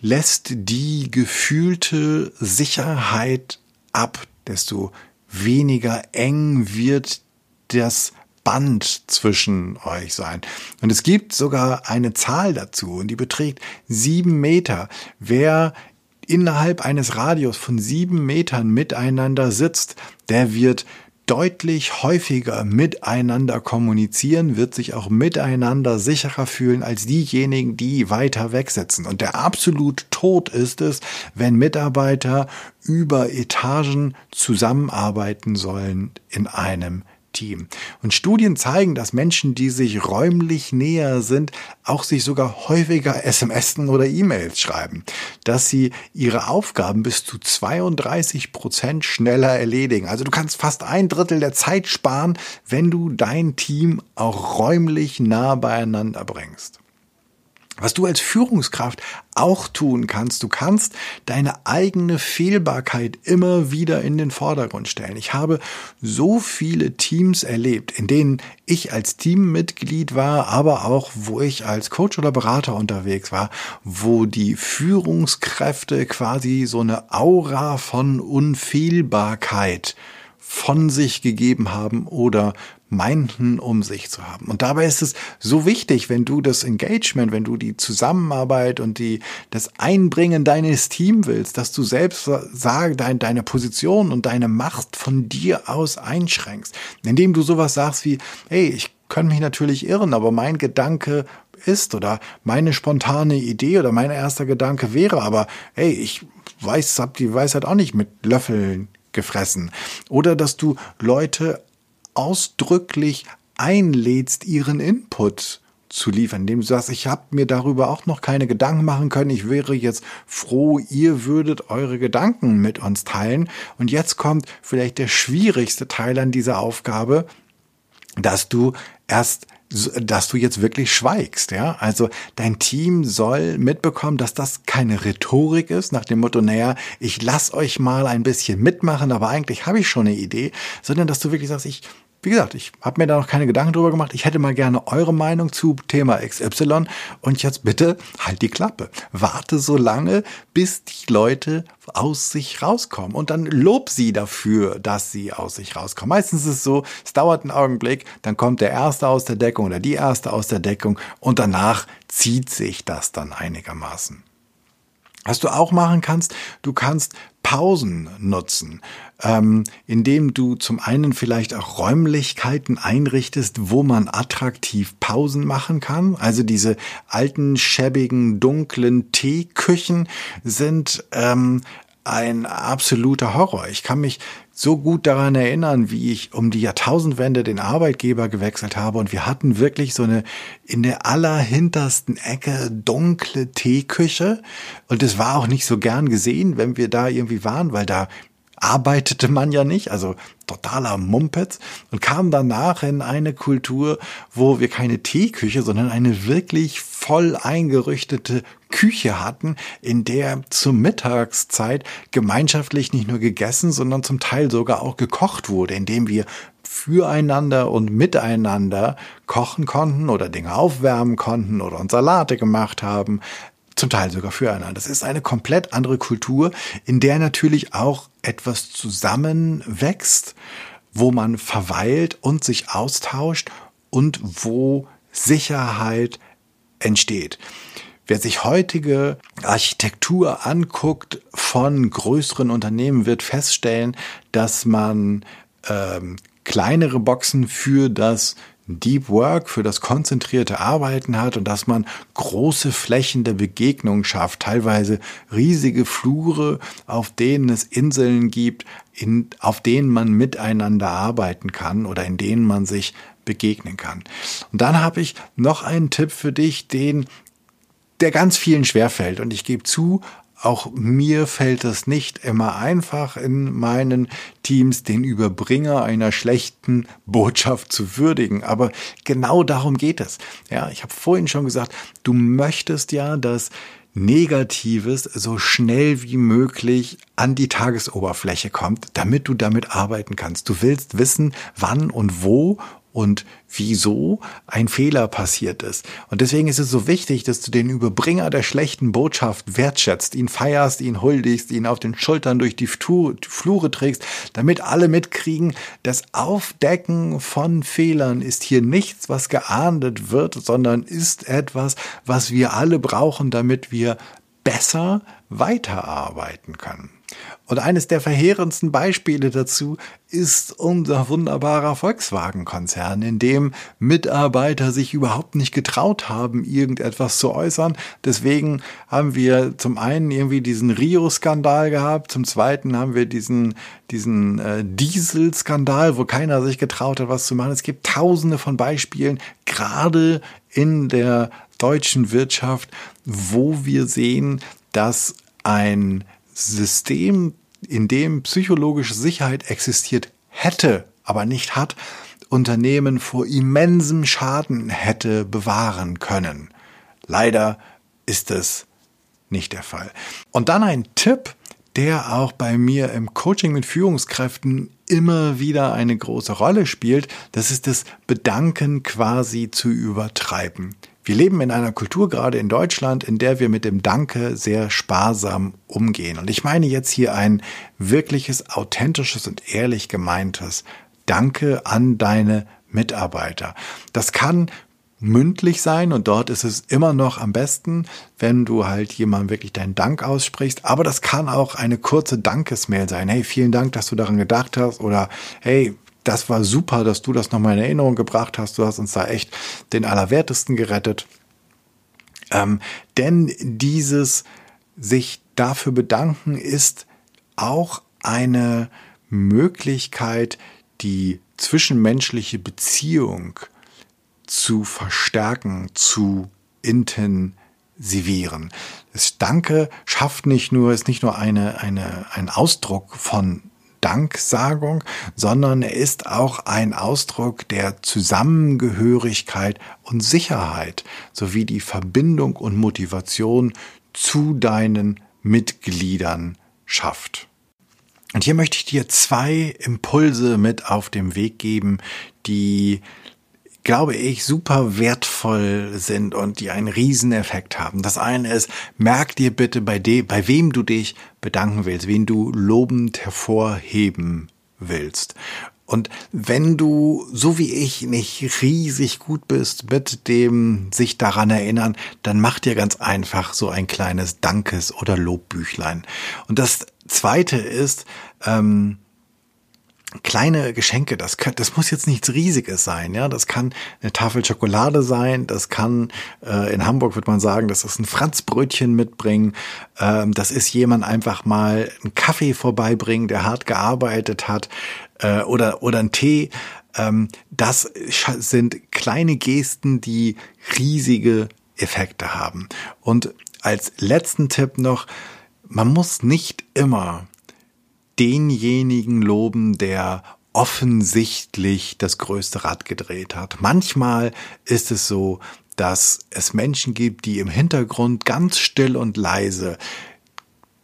lässt die gefühlte Sicherheit ab, desto weniger eng wird das Band zwischen euch sein. Und es gibt sogar eine Zahl dazu und die beträgt sieben Meter. Wer innerhalb eines Radius von sieben Metern miteinander sitzt, der wird deutlich häufiger miteinander kommunizieren, wird sich auch miteinander sicherer fühlen als diejenigen, die weiter wegsitzen. Und der absolute Tod ist es, wenn Mitarbeiter über Etagen zusammenarbeiten sollen in einem Team. Und Studien zeigen, dass Menschen, die sich räumlich näher sind, auch sich sogar häufiger SMS oder E-Mails schreiben, dass sie ihre Aufgaben bis zu 32 Prozent schneller erledigen. Also du kannst fast ein Drittel der Zeit sparen, wenn du dein Team auch räumlich nah beieinander bringst. Was du als Führungskraft auch tun kannst, du kannst deine eigene Fehlbarkeit immer wieder in den Vordergrund stellen. Ich habe so viele Teams erlebt, in denen ich als Teammitglied war, aber auch wo ich als Coach oder Berater unterwegs war, wo die Führungskräfte quasi so eine Aura von Unfehlbarkeit von sich gegeben haben oder meinten, um sich zu haben. Und dabei ist es so wichtig, wenn du das Engagement, wenn du die Zusammenarbeit und die, das Einbringen deines Teams willst, dass du selbst sag, dein, deine Position und deine Macht von dir aus einschränkst. Indem du sowas sagst wie, hey, ich könnte mich natürlich irren, aber mein Gedanke ist oder meine spontane Idee oder mein erster Gedanke wäre, aber hey, ich weiß, hab die Weisheit auch nicht mit Löffeln gefressen. Oder dass du Leute ausdrücklich einlädst, ihren Input zu liefern, indem du sagst, ich habe mir darüber auch noch keine Gedanken machen können. Ich wäre jetzt froh, ihr würdet eure Gedanken mit uns teilen. Und jetzt kommt vielleicht der schwierigste Teil an dieser Aufgabe, dass du erst dass du jetzt wirklich schweigst, ja? Also dein Team soll mitbekommen, dass das keine Rhetorik ist, nach dem Motto, naja, ich lass euch mal ein bisschen mitmachen, aber eigentlich habe ich schon eine Idee, sondern dass du wirklich sagst, ich wie gesagt, ich habe mir da noch keine Gedanken drüber gemacht. Ich hätte mal gerne eure Meinung zu Thema XY. Und jetzt bitte halt die Klappe. Warte so lange, bis die Leute aus sich rauskommen. Und dann lob sie dafür, dass sie aus sich rauskommen. Meistens ist es so, es dauert einen Augenblick, dann kommt der Erste aus der Deckung oder die Erste aus der Deckung und danach zieht sich das dann einigermaßen. Was du auch machen kannst, du kannst Pausen nutzen, ähm, indem du zum einen vielleicht auch Räumlichkeiten einrichtest, wo man attraktiv Pausen machen kann. Also diese alten, schäbigen, dunklen Teeküchen sind ähm, ein absoluter Horror. Ich kann mich so gut daran erinnern, wie ich um die Jahrtausendwende den Arbeitgeber gewechselt habe und wir hatten wirklich so eine in der allerhintersten Ecke dunkle Teeküche und es war auch nicht so gern gesehen, wenn wir da irgendwie waren, weil da arbeitete man ja nicht, also totaler Mumpetz und kam danach in eine Kultur, wo wir keine Teeküche, sondern eine wirklich voll eingerichtete Küche hatten, in der zur Mittagszeit gemeinschaftlich nicht nur gegessen, sondern zum Teil sogar auch gekocht wurde, indem wir füreinander und miteinander kochen konnten oder Dinge aufwärmen konnten oder uns Salate gemacht haben, zum Teil sogar füreinander. Das ist eine komplett andere Kultur, in der natürlich auch etwas zusammenwächst, wo man verweilt und sich austauscht und wo Sicherheit entsteht. Wer sich heutige Architektur anguckt von größeren Unternehmen, wird feststellen, dass man ähm, kleinere Boxen für das Deep Work, für das konzentrierte Arbeiten hat und dass man große Flächen der Begegnung schafft, teilweise riesige Flure, auf denen es Inseln gibt, in, auf denen man miteinander arbeiten kann oder in denen man sich begegnen kann. Und dann habe ich noch einen Tipp für dich, den der ganz vielen schwerfällt. Und ich gebe zu, auch mir fällt es nicht immer einfach in meinen Teams, den Überbringer einer schlechten Botschaft zu würdigen. Aber genau darum geht es. Ja, ich habe vorhin schon gesagt, du möchtest ja, dass Negatives so schnell wie möglich an die Tagesoberfläche kommt, damit du damit arbeiten kannst. Du willst wissen, wann und wo und wieso ein Fehler passiert ist. Und deswegen ist es so wichtig, dass du den Überbringer der schlechten Botschaft wertschätzt, ihn feierst, ihn huldigst, ihn auf den Schultern durch die Flure trägst, damit alle mitkriegen, das Aufdecken von Fehlern ist hier nichts, was geahndet wird, sondern ist etwas, was wir alle brauchen, damit wir besser weiterarbeiten können. Und eines der verheerendsten Beispiele dazu ist unser wunderbarer Volkswagen-Konzern, in dem Mitarbeiter sich überhaupt nicht getraut haben, irgendetwas zu äußern. Deswegen haben wir zum einen irgendwie diesen Rio-Skandal gehabt, zum zweiten haben wir diesen, diesen äh, Diesel-Skandal, wo keiner sich getraut hat, was zu machen. Es gibt tausende von Beispielen, gerade in der deutschen Wirtschaft, wo wir sehen, dass ein System, in dem psychologische Sicherheit existiert hätte, aber nicht hat, Unternehmen vor immensem Schaden hätte bewahren können. Leider ist es nicht der Fall. Und dann ein Tipp, der auch bei mir im Coaching mit Führungskräften immer wieder eine große Rolle spielt, das ist das Bedanken quasi zu übertreiben. Wir leben in einer Kultur, gerade in Deutschland, in der wir mit dem Danke sehr sparsam umgehen. Und ich meine jetzt hier ein wirkliches, authentisches und ehrlich gemeintes Danke an deine Mitarbeiter. Das kann mündlich sein und dort ist es immer noch am besten, wenn du halt jemandem wirklich deinen Dank aussprichst. Aber das kann auch eine kurze Dankesmail sein. Hey, vielen Dank, dass du daran gedacht hast oder hey, das war super, dass du das nochmal in Erinnerung gebracht hast. Du hast uns da echt den Allerwertesten gerettet. Ähm, denn dieses sich dafür bedanken ist auch eine Möglichkeit, die zwischenmenschliche Beziehung zu verstärken, zu intensivieren. Das Danke schafft nicht nur, ist nicht nur eine, eine, ein Ausdruck von Danksagung, sondern er ist auch ein Ausdruck der Zusammengehörigkeit und Sicherheit sowie die Verbindung und Motivation zu deinen Mitgliedern schafft. Und hier möchte ich dir zwei Impulse mit auf den Weg geben, die glaube ich, super wertvoll sind und die einen Rieseneffekt haben. Das eine ist, merk dir bitte bei dem, bei wem du dich bedanken willst, wen du lobend hervorheben willst. Und wenn du, so wie ich, nicht riesig gut bist mit dem sich daran erinnern, dann mach dir ganz einfach so ein kleines Dankes- oder Lobbüchlein. Und das zweite ist, ähm, kleine Geschenke, das, kann, das muss jetzt nichts Riesiges sein, ja, das kann eine Tafel Schokolade sein, das kann, äh, in Hamburg würde man sagen, das ist ein Franzbrötchen mitbringen, ähm, das ist jemand einfach mal einen Kaffee vorbeibringen, der hart gearbeitet hat, äh, oder, oder ein Tee, ähm, das sind kleine Gesten, die riesige Effekte haben. Und als letzten Tipp noch, man muss nicht immer denjenigen loben, der offensichtlich das größte Rad gedreht hat. Manchmal ist es so, dass es Menschen gibt, die im Hintergrund ganz still und leise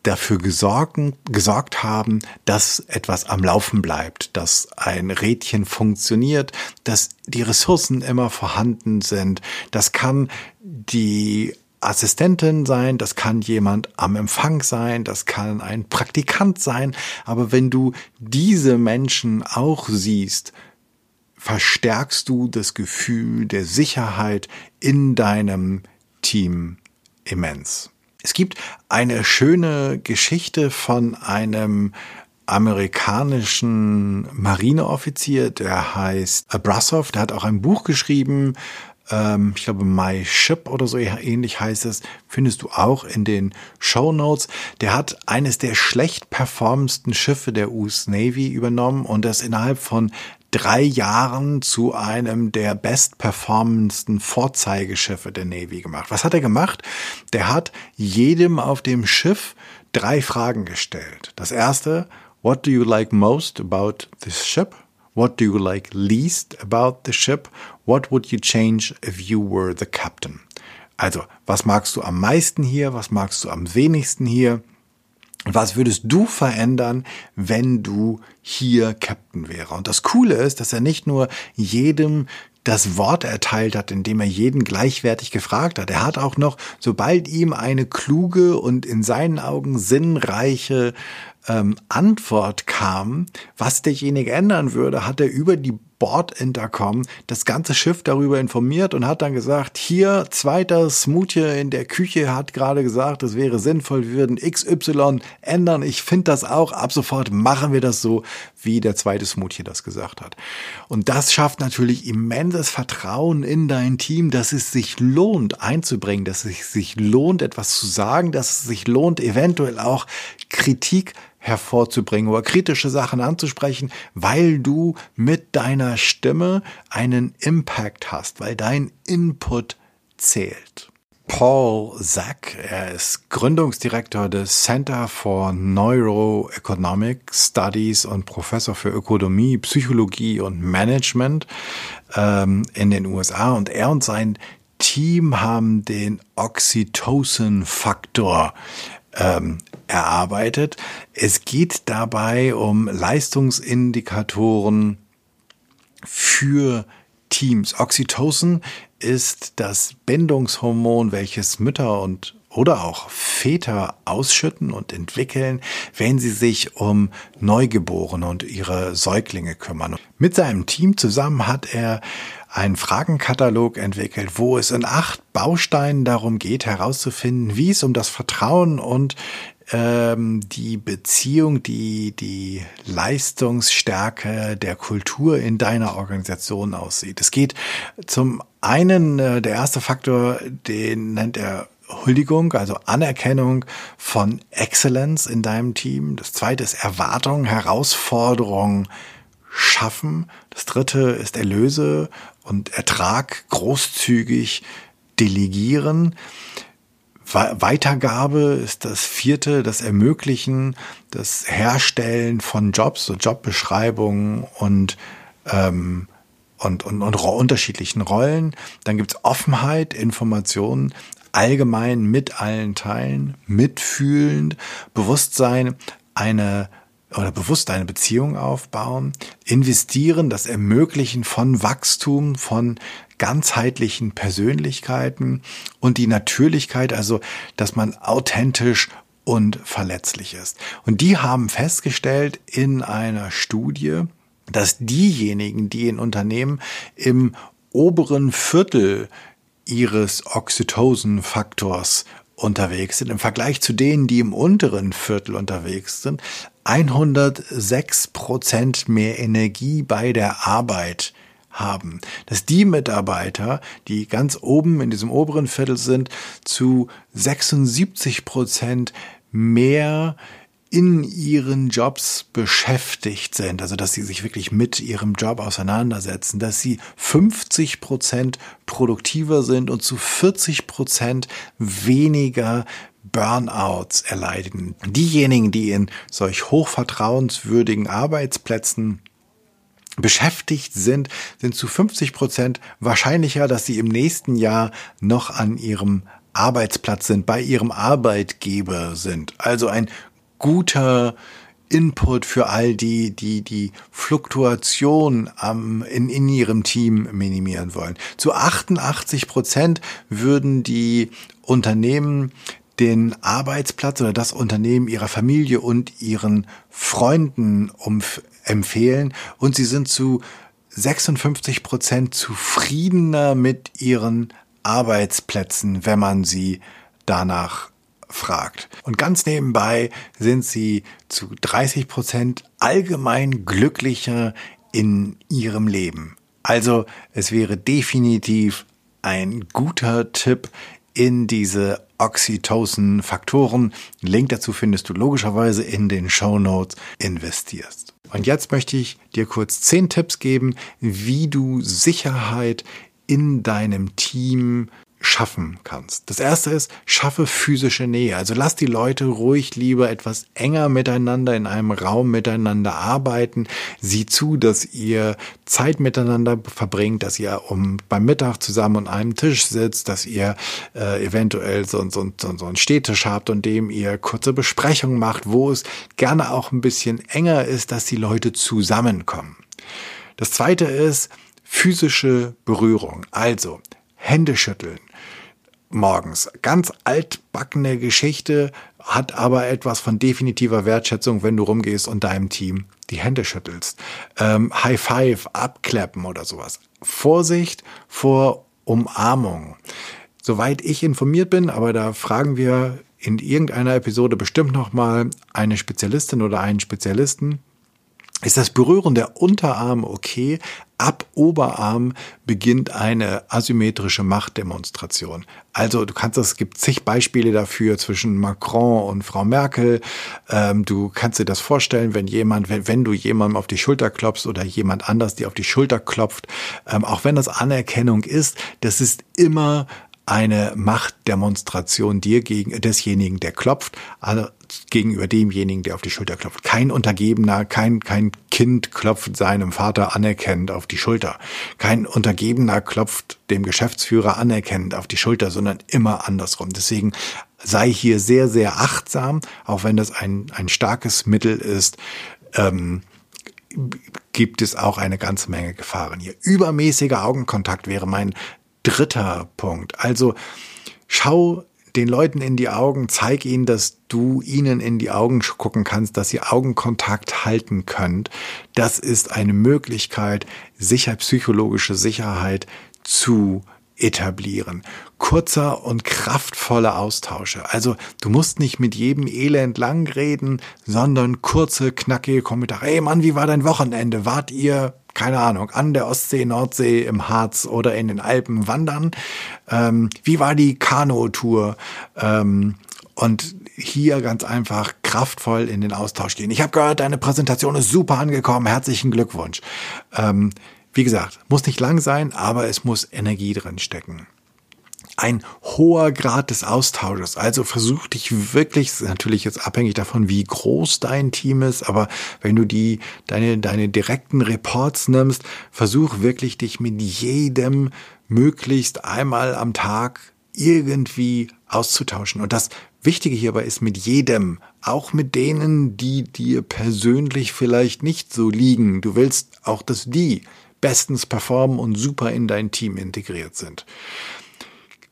dafür gesorgen, gesorgt haben, dass etwas am Laufen bleibt, dass ein Rädchen funktioniert, dass die Ressourcen immer vorhanden sind. Das kann die Assistentin sein, das kann jemand am Empfang sein, das kann ein Praktikant sein. Aber wenn du diese Menschen auch siehst, verstärkst du das Gefühl der Sicherheit in deinem Team immens. Es gibt eine schöne Geschichte von einem amerikanischen Marineoffizier, der heißt Abrasov, der hat auch ein Buch geschrieben, ähm, ich glaube My Ship oder so ähnlich heißt es, findest du auch in den Show Notes. Der hat eines der schlecht performendsten Schiffe der US Navy übernommen und das innerhalb von drei Jahren zu einem der bestperformendsten Vorzeigeschiffe der Navy gemacht. Was hat er gemacht? Der hat jedem auf dem Schiff drei Fragen gestellt. Das erste, what do you like most about this ship? What do you like least about the ship? What would you change if you were the captain? Also, was magst du am meisten hier? Was magst du am wenigsten hier? Was würdest du verändern, wenn du hier Captain wäre? Und das Coole ist, dass er nicht nur jedem das Wort erteilt hat, indem er jeden gleichwertig gefragt hat. Er hat auch noch, sobald ihm eine kluge und in seinen Augen sinnreiche ähm, Antwort kam, was derjenige ändern würde, hat er über die Bordintercom das ganze Schiff darüber informiert und hat dann gesagt, hier zweiter Smoothie in der Küche hat gerade gesagt, es wäre sinnvoll, wir würden XY ändern. Ich finde das auch. Ab sofort machen wir das so, wie der zweite Smoothie das gesagt hat. Und das schafft natürlich immenses Vertrauen in dein Team, dass es sich lohnt einzubringen, dass es sich lohnt etwas zu sagen, dass es sich lohnt eventuell auch Kritik hervorzubringen oder kritische Sachen anzusprechen, weil du mit deiner Stimme einen Impact hast, weil dein Input zählt. Paul Zack, er ist Gründungsdirektor des Center for Neuroeconomic Studies und Professor für Ökonomie, Psychologie und Management ähm, in den USA. Und er und sein Team haben den Oxytocin-Faktor ähm, erarbeitet. Es geht dabei um Leistungsindikatoren für Teams. Oxytocin ist das Bindungshormon, welches Mütter und oder auch Väter ausschütten und entwickeln, wenn sie sich um Neugeborene und ihre Säuglinge kümmern. Mit seinem Team zusammen hat er einen Fragenkatalog entwickelt, wo es in acht Bausteinen darum geht, herauszufinden, wie es um das Vertrauen und ähm, die Beziehung, die, die Leistungsstärke der Kultur in deiner Organisation aussieht. Es geht zum einen, äh, der erste Faktor, den nennt er Huldigung, also Anerkennung von Excellence in deinem Team. Das zweite ist Erwartung, Herausforderung schaffen. Das dritte ist Erlöse und Ertrag großzügig delegieren. Weitergabe ist das vierte, das Ermöglichen, das Herstellen von Jobs, so Jobbeschreibungen und, ähm, und, und, und unterschiedlichen Rollen. Dann gibt's Offenheit, Informationen, allgemein mit allen Teilen, mitfühlend, Bewusstsein, eine oder bewusst eine Beziehung aufbauen, investieren, das Ermöglichen von Wachstum, von ganzheitlichen Persönlichkeiten und die Natürlichkeit, also dass man authentisch und verletzlich ist. Und die haben festgestellt in einer Studie, dass diejenigen, die in Unternehmen im oberen Viertel ihres Oxytocin-Faktors unterwegs sind, im Vergleich zu denen, die im unteren Viertel unterwegs sind, 106 Prozent mehr Energie bei der Arbeit haben. Dass die Mitarbeiter, die ganz oben in diesem oberen Viertel sind, zu 76 Prozent mehr in ihren Jobs beschäftigt sind, also dass sie sich wirklich mit ihrem Job auseinandersetzen, dass sie 50 Prozent produktiver sind und zu 40 Prozent weniger Burnouts erleiden. Diejenigen, die in solch hochvertrauenswürdigen Arbeitsplätzen beschäftigt sind, sind zu 50 Prozent wahrscheinlicher, dass sie im nächsten Jahr noch an ihrem Arbeitsplatz sind, bei ihrem Arbeitgeber sind. Also ein guter Input für all die, die die Fluktuation am, in, in ihrem Team minimieren wollen. Zu 88 Prozent würden die Unternehmen den Arbeitsplatz oder das Unternehmen ihrer Familie und ihren Freunden empfehlen und sie sind zu 56 Prozent zufriedener mit ihren Arbeitsplätzen, wenn man sie danach fragt. Und ganz nebenbei sind sie zu 30 Prozent allgemein glücklicher in ihrem Leben. Also es wäre definitiv ein guter Tipp, in diese Oxytocin-Faktoren. Link dazu findest du logischerweise in den Show Notes. Investierst. Und jetzt möchte ich dir kurz zehn Tipps geben, wie du Sicherheit in deinem Team schaffen kannst. Das erste ist, schaffe physische Nähe. Also lass die Leute ruhig lieber etwas enger miteinander in einem Raum miteinander arbeiten. Sieh zu, dass ihr Zeit miteinander verbringt, dass ihr um beim Mittag zusammen an einem Tisch sitzt, dass ihr äh, eventuell so, so, so, so einen Städtisch habt und dem ihr kurze Besprechungen macht, wo es gerne auch ein bisschen enger ist, dass die Leute zusammenkommen. Das zweite ist, physische Berührung. Also Hände schütteln, morgens. Ganz altbackene Geschichte, hat aber etwas von definitiver Wertschätzung, wenn du rumgehst und deinem Team die Hände schüttelst. Ähm, High Five, abklappen oder sowas. Vorsicht vor Umarmung. Soweit ich informiert bin, aber da fragen wir in irgendeiner Episode bestimmt nochmal eine Spezialistin oder einen Spezialisten, ist das Berühren der Unterarme okay. Ab Oberarm beginnt eine asymmetrische Machtdemonstration. Also du kannst, es gibt zig Beispiele dafür zwischen Macron und Frau Merkel. Ähm, du kannst dir das vorstellen, wenn jemand, wenn, wenn du jemandem auf die Schulter klopfst oder jemand anders dir auf die Schulter klopft, ähm, auch wenn das Anerkennung ist, das ist immer eine Machtdemonstration dir gegen desjenigen, der klopft, also gegenüber demjenigen, der auf die Schulter klopft. Kein Untergebener, kein, kein Kind klopft seinem Vater anerkennend auf die Schulter. Kein Untergebener klopft dem Geschäftsführer anerkennend auf die Schulter, sondern immer andersrum. Deswegen sei hier sehr, sehr achtsam, auch wenn das ein, ein starkes Mittel ist. Ähm, gibt es auch eine ganze Menge Gefahren hier. Übermäßiger Augenkontakt wäre mein dritter Punkt. Also schau den Leuten in die Augen, zeig ihnen, dass du ihnen in die Augen gucken kannst, dass ihr Augenkontakt halten könnt. Das ist eine Möglichkeit, sicher psychologische Sicherheit zu etablieren. Kurzer und kraftvoller Austausche. Also du musst nicht mit jedem Elend lang reden, sondern kurze, knackige Kommentare. Hey Mann, wie war dein Wochenende? Wart ihr keine Ahnung, an der Ostsee, Nordsee, im Harz oder in den Alpen wandern. Ähm, wie war die Kanu-Tour? Ähm, und hier ganz einfach kraftvoll in den Austausch gehen. Ich habe gehört, deine Präsentation ist super angekommen. Herzlichen Glückwunsch. Ähm, wie gesagt, muss nicht lang sein, aber es muss Energie drin stecken ein hoher Grad des Austausches. Also versuch dich wirklich, natürlich jetzt abhängig davon, wie groß dein Team ist, aber wenn du die, deine, deine direkten Reports nimmst, versuch wirklich dich mit jedem möglichst einmal am Tag irgendwie auszutauschen. Und das Wichtige hierbei ist mit jedem, auch mit denen, die dir persönlich vielleicht nicht so liegen. Du willst auch, dass die bestens performen und super in dein Team integriert sind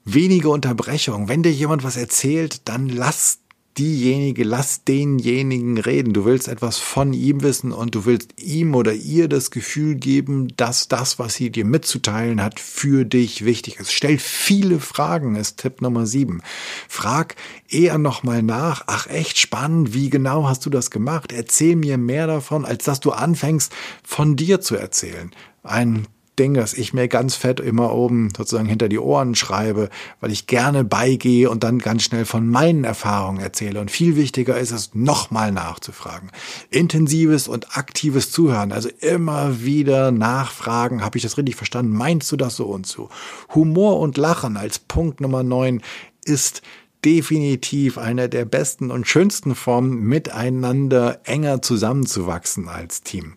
wenige Unterbrechung. Wenn dir jemand was erzählt, dann lass diejenige, lass denjenigen reden. Du willst etwas von ihm wissen und du willst ihm oder ihr das Gefühl geben, dass das, was sie dir mitzuteilen hat, für dich wichtig ist. Stell viele Fragen, ist Tipp Nummer sieben. Frag eher nochmal nach. Ach, echt spannend. Wie genau hast du das gemacht? Erzähl mir mehr davon, als dass du anfängst, von dir zu erzählen. Ein Ding, das ich mir ganz fett immer oben sozusagen hinter die Ohren schreibe, weil ich gerne beigehe und dann ganz schnell von meinen Erfahrungen erzähle. Und viel wichtiger ist es, nochmal nachzufragen. Intensives und aktives Zuhören, also immer wieder nachfragen, habe ich das richtig verstanden? Meinst du das so und so? Humor und Lachen als Punkt Nummer neun ist definitiv eine der besten und schönsten Formen, miteinander enger zusammenzuwachsen als Team.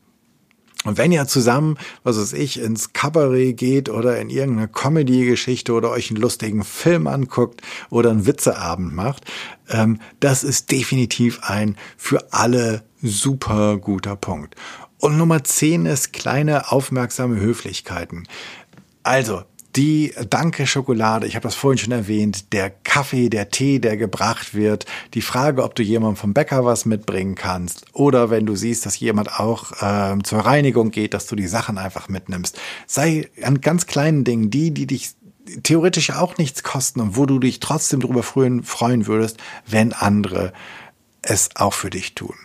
Und wenn ihr zusammen, was weiß ich, ins Cabaret geht oder in irgendeine Comedy-Geschichte oder euch einen lustigen Film anguckt oder einen Witzeabend macht, ähm, das ist definitiv ein für alle super guter Punkt. Und Nummer 10 ist kleine aufmerksame Höflichkeiten. Also, die Danke Schokolade, ich habe das vorhin schon erwähnt, der Kaffee, der Tee, der gebracht wird, die Frage, ob du jemandem vom Bäcker was mitbringen kannst oder wenn du siehst, dass jemand auch äh, zur Reinigung geht, dass du die Sachen einfach mitnimmst. Sei an ganz kleinen Dingen, die, die dich theoretisch auch nichts kosten und wo du dich trotzdem darüber freuen würdest, wenn andere es auch für dich tun.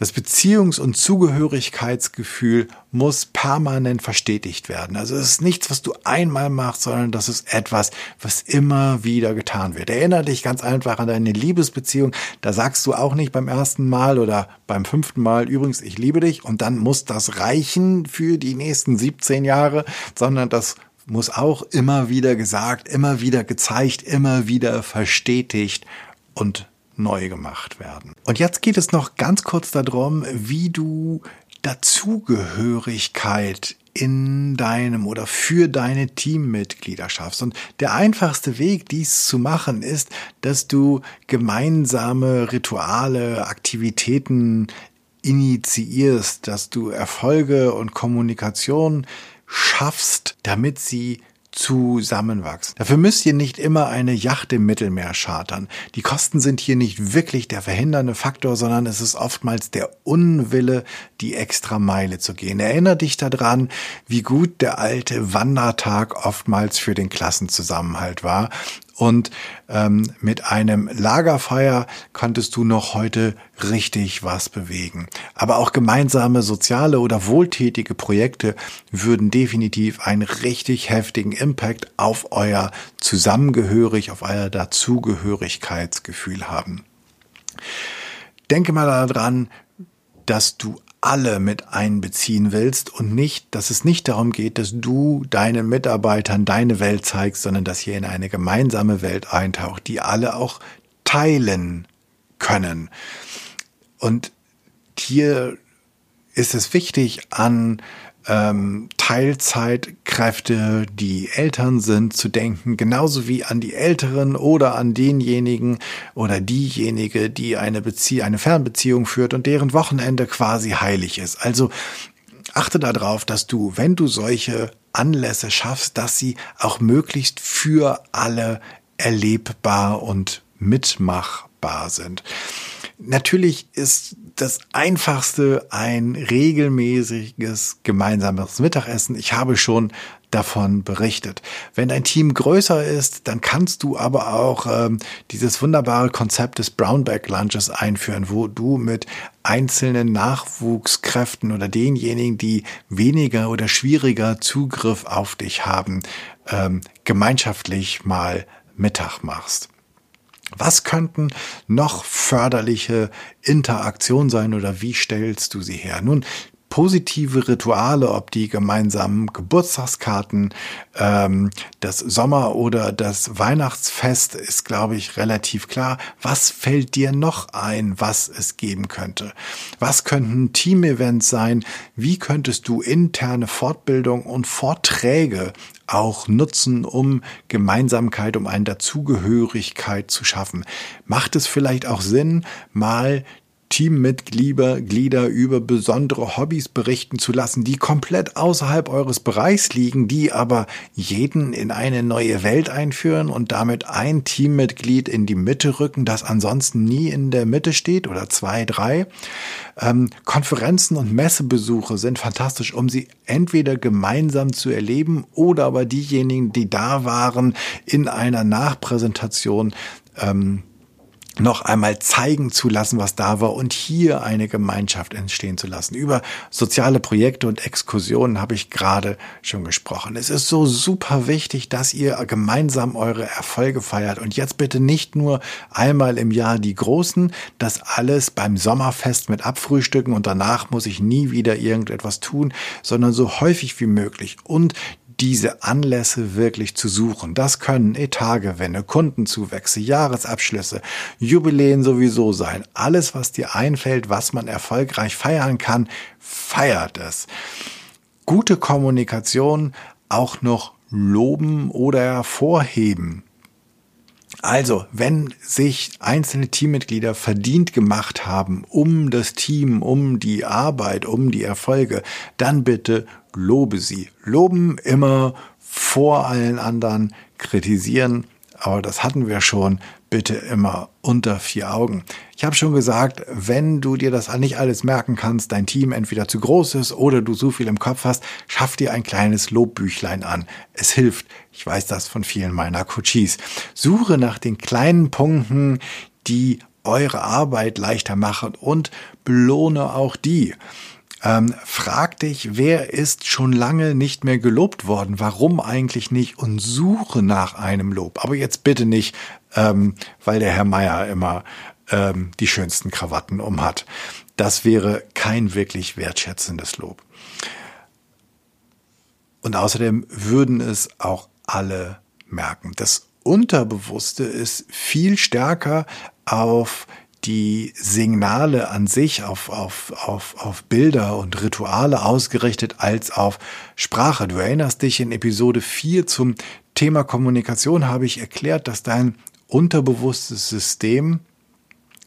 Das Beziehungs- und Zugehörigkeitsgefühl muss permanent verstetigt werden. Also es ist nichts, was du einmal machst, sondern das ist etwas, was immer wieder getan wird. Erinnere dich ganz einfach an deine Liebesbeziehung. Da sagst du auch nicht beim ersten Mal oder beim fünften Mal, übrigens, ich liebe dich und dann muss das reichen für die nächsten 17 Jahre, sondern das muss auch immer wieder gesagt, immer wieder gezeigt, immer wieder verstetigt und neu gemacht werden. Und jetzt geht es noch ganz kurz darum, wie du Dazugehörigkeit in deinem oder für deine Teammitglieder schaffst. Und der einfachste Weg, dies zu machen, ist, dass du gemeinsame Rituale, Aktivitäten initiierst, dass du Erfolge und Kommunikation schaffst, damit sie zusammenwachsen. Dafür müsst ihr nicht immer eine Yacht im Mittelmeer chartern. Die Kosten sind hier nicht wirklich der verhindernde Faktor, sondern es ist oftmals der Unwille, die extra Meile zu gehen. Erinner dich daran, wie gut der alte Wandertag oftmals für den Klassenzusammenhalt war und ähm, mit einem Lagerfeuer konntest du noch heute richtig was bewegen. Aber auch gemeinsame soziale oder wohltätige Projekte würden definitiv einen richtig heftigen Impact auf euer Zusammengehörig, auf euer Dazugehörigkeitsgefühl haben. Denke mal daran, dass du alle mit einbeziehen willst und nicht, dass es nicht darum geht, dass du deinen Mitarbeitern deine Welt zeigst, sondern dass ihr in eine gemeinsame Welt eintaucht, die alle auch teilen können. Und hier ist es wichtig, an ähm, Teilzeitkräfte, die Eltern sind, zu denken, genauso wie an die Älteren oder an denjenigen oder diejenige, die eine Bezie eine Fernbeziehung führt und deren Wochenende quasi heilig ist. Also achte darauf, dass du, wenn du solche Anlässe schaffst, dass sie auch möglichst für alle erlebbar und mitmachbar sind. Natürlich ist das einfachste ein regelmäßiges gemeinsames Mittagessen. Ich habe schon davon berichtet. Wenn dein Team größer ist, dann kannst du aber auch ähm, dieses wunderbare Konzept des Brownback Lunches einführen, wo du mit einzelnen Nachwuchskräften oder denjenigen, die weniger oder schwieriger Zugriff auf dich haben, ähm, gemeinschaftlich mal Mittag machst. Was könnten noch förderliche Interaktionen sein oder wie stellst du sie her? Nun, positive Rituale, ob die gemeinsamen Geburtstagskarten, ähm, das Sommer- oder das Weihnachtsfest, ist, glaube ich, relativ klar. Was fällt dir noch ein, was es geben könnte? Was könnten Teamevents sein? Wie könntest du interne Fortbildung und Vorträge auch nutzen, um Gemeinsamkeit, um eine Dazugehörigkeit zu schaffen? Macht es vielleicht auch Sinn, mal Teammitglieder Glieder über besondere Hobbys berichten zu lassen, die komplett außerhalb eures Bereichs liegen, die aber jeden in eine neue Welt einführen und damit ein Teammitglied in die Mitte rücken, das ansonsten nie in der Mitte steht oder zwei, drei. Ähm, Konferenzen und Messebesuche sind fantastisch, um sie entweder gemeinsam zu erleben oder aber diejenigen, die da waren, in einer Nachpräsentation ähm, noch einmal zeigen zu lassen, was da war und hier eine Gemeinschaft entstehen zu lassen. Über soziale Projekte und Exkursionen habe ich gerade schon gesprochen. Es ist so super wichtig, dass ihr gemeinsam eure Erfolge feiert und jetzt bitte nicht nur einmal im Jahr die großen, das alles beim Sommerfest mit abfrühstücken und danach muss ich nie wieder irgendetwas tun, sondern so häufig wie möglich und diese Anlässe wirklich zu suchen. Das können Etatgewinne, Kundenzuwächse, Jahresabschlüsse, Jubiläen sowieso sein. Alles, was dir einfällt, was man erfolgreich feiern kann, feiert es. Gute Kommunikation auch noch loben oder hervorheben. Also, wenn sich einzelne Teammitglieder verdient gemacht haben um das Team, um die Arbeit, um die Erfolge, dann bitte lobe sie. Loben immer vor allen anderen, kritisieren, aber das hatten wir schon, bitte immer unter vier Augen. Ich habe schon gesagt, wenn du dir das nicht alles merken kannst, dein Team entweder zu groß ist oder du so viel im Kopf hast, schaff dir ein kleines Lobbüchlein an. Es hilft. Ich weiß das von vielen meiner Coaches. Suche nach den kleinen Punkten, die eure Arbeit leichter machen und belohne auch die. Ähm, frag dich, wer ist schon lange nicht mehr gelobt worden? Warum eigentlich nicht? Und suche nach einem Lob. Aber jetzt bitte nicht, ähm, weil der Herr Meier immer ähm, die schönsten Krawatten umhat. Das wäre kein wirklich wertschätzendes Lob. Und außerdem würden es auch alle merken. Das Unterbewusste ist viel stärker auf die Signale an sich auf, auf, auf, auf Bilder und Rituale ausgerichtet als auf Sprache. Du erinnerst dich in Episode 4 zum Thema Kommunikation habe ich erklärt, dass dein unterbewusstes System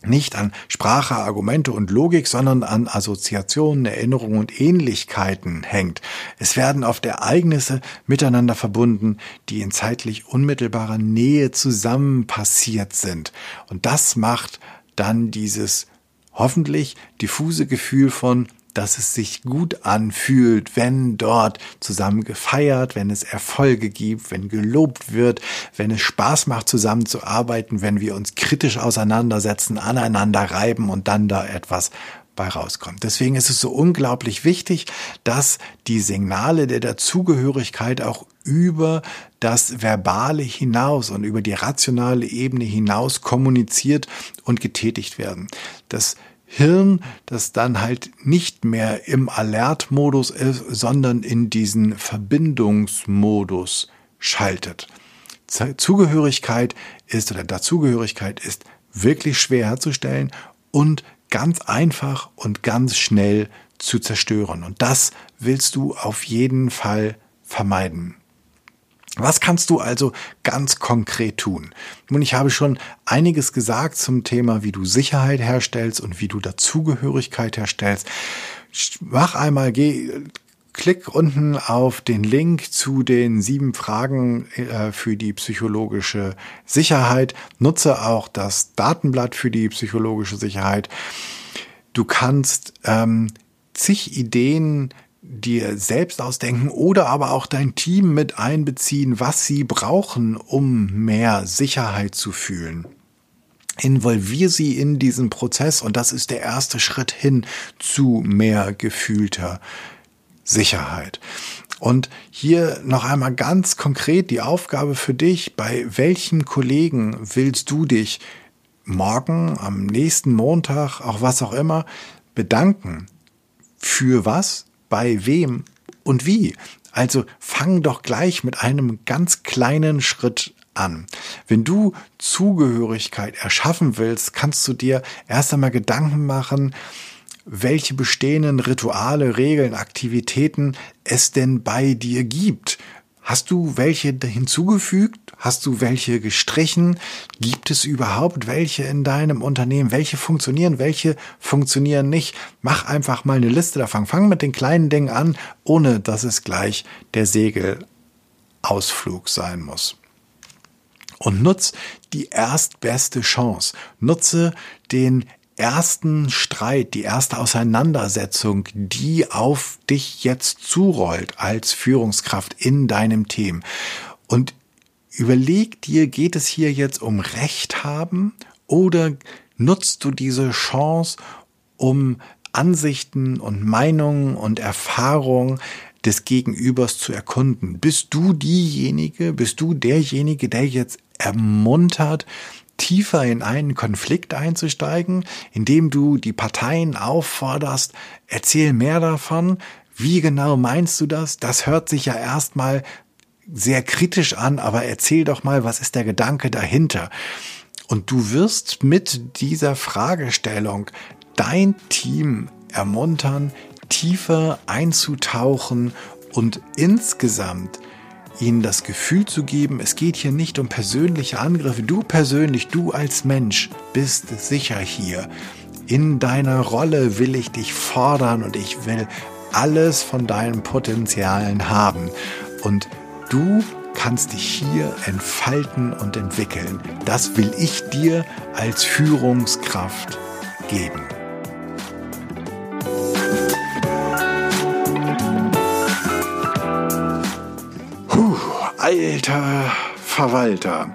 nicht an Sprache, Argumente und Logik, sondern an Assoziationen, Erinnerungen und Ähnlichkeiten hängt. Es werden oft Ereignisse miteinander verbunden, die in zeitlich unmittelbarer Nähe zusammen passiert sind. Und das macht dann dieses hoffentlich diffuse Gefühl von dass es sich gut anfühlt, wenn dort zusammen gefeiert, wenn es Erfolge gibt, wenn gelobt wird, wenn es Spaß macht, zusammenzuarbeiten, wenn wir uns kritisch auseinandersetzen, aneinander reiben und dann da etwas bei rauskommt. Deswegen ist es so unglaublich wichtig, dass die Signale der Dazugehörigkeit auch über das Verbale hinaus und über die rationale Ebene hinaus kommuniziert und getätigt werden. Das Hirn, das dann halt nicht mehr im Alert-Modus ist, sondern in diesen Verbindungsmodus schaltet. Zugehörigkeit ist oder Dazugehörigkeit ist wirklich schwer herzustellen und ganz einfach und ganz schnell zu zerstören. Und das willst du auf jeden Fall vermeiden. Was kannst du also ganz konkret tun? Nun, ich habe schon einiges gesagt zum Thema, wie du Sicherheit herstellst und wie du Dazugehörigkeit herstellst. Mach einmal, geh, klick unten auf den Link zu den sieben Fragen äh, für die psychologische Sicherheit. Nutze auch das Datenblatt für die psychologische Sicherheit. Du kannst ähm, zig Ideen dir selbst ausdenken oder aber auch dein Team mit einbeziehen, was sie brauchen, um mehr Sicherheit zu fühlen. Involvier sie in diesen Prozess und das ist der erste Schritt hin zu mehr gefühlter Sicherheit. Und hier noch einmal ganz konkret die Aufgabe für dich, bei welchen Kollegen willst du dich morgen, am nächsten Montag, auch was auch immer, bedanken? Für was? Bei wem und wie. Also fang doch gleich mit einem ganz kleinen Schritt an. Wenn du Zugehörigkeit erschaffen willst, kannst du dir erst einmal Gedanken machen, welche bestehenden Rituale, Regeln, Aktivitäten es denn bei dir gibt. Hast du welche hinzugefügt? Hast du welche gestrichen? Gibt es überhaupt welche in deinem Unternehmen? Welche funktionieren? Welche funktionieren nicht? Mach einfach mal eine Liste davon. Fang mit den kleinen Dingen an, ohne dass es gleich der Segelausflug sein muss. Und nutz die erstbeste Chance. Nutze den ersten Streit, die erste Auseinandersetzung, die auf dich jetzt zurollt als Führungskraft in deinem Team. Und überleg dir, geht es hier jetzt um Recht haben oder nutzt du diese Chance, um Ansichten und Meinungen und Erfahrungen des Gegenübers zu erkunden? Bist du diejenige, bist du derjenige, der jetzt ermuntert, tiefer in einen Konflikt einzusteigen, indem du die Parteien aufforderst, erzähl mehr davon, wie genau meinst du das? Das hört sich ja erstmal sehr kritisch an, aber erzähl doch mal, was ist der Gedanke dahinter? Und du wirst mit dieser Fragestellung dein Team ermuntern, tiefer einzutauchen und insgesamt ihnen das Gefühl zu geben, es geht hier nicht um persönliche Angriffe. Du persönlich, du als Mensch bist sicher hier. In deiner Rolle will ich dich fordern und ich will alles von deinen Potenzialen haben. Und du kannst dich hier entfalten und entwickeln. Das will ich dir als Führungskraft geben. alter Verwalter.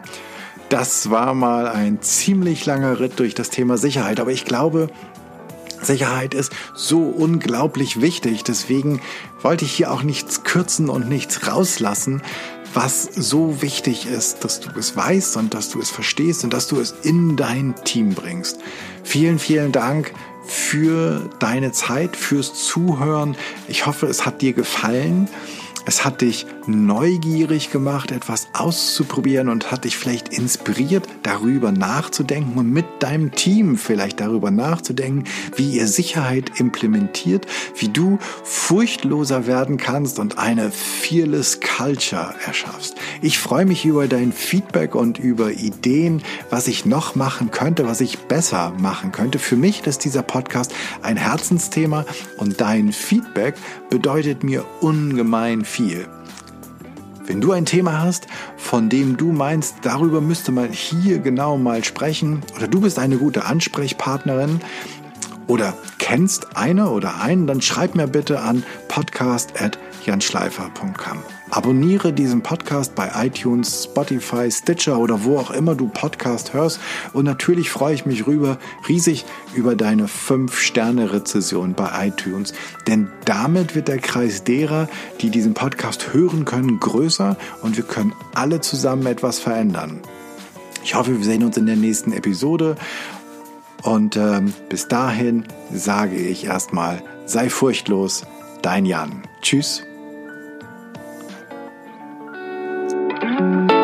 Das war mal ein ziemlich langer Ritt durch das Thema Sicherheit, aber ich glaube, Sicherheit ist so unglaublich wichtig. Deswegen wollte ich hier auch nichts kürzen und nichts rauslassen, was so wichtig ist, dass du es weißt und dass du es verstehst und dass du es in dein Team bringst. Vielen, vielen Dank für deine Zeit, fürs Zuhören. Ich hoffe, es hat dir gefallen. Es hat dich neugierig gemacht, etwas auszuprobieren und hat dich vielleicht inspiriert, darüber nachzudenken und mit deinem Team vielleicht darüber nachzudenken, wie ihr Sicherheit implementiert, wie du furchtloser werden kannst und eine fearless Culture erschaffst. Ich freue mich über dein Feedback und über Ideen, was ich noch machen könnte, was ich besser machen könnte. Für mich ist dieser Podcast ein Herzensthema und dein Feedback bedeutet mir ungemein viel viel. Wenn du ein Thema hast, von dem du meinst, darüber müsste man hier genau mal sprechen, oder du bist eine gute Ansprechpartnerin oder kennst eine oder einen, dann schreib mir bitte an podcast.janschleifer.com. Abonniere diesen Podcast bei iTunes, Spotify, Stitcher oder wo auch immer du Podcast hörst. Und natürlich freue ich mich rüber, riesig über deine 5-Sterne-Rezession bei iTunes. Denn damit wird der Kreis derer, die diesen Podcast hören können, größer und wir können alle zusammen etwas verändern. Ich hoffe, wir sehen uns in der nächsten Episode. Und ähm, bis dahin sage ich erstmal, sei furchtlos, dein Jan. Tschüss. Bye.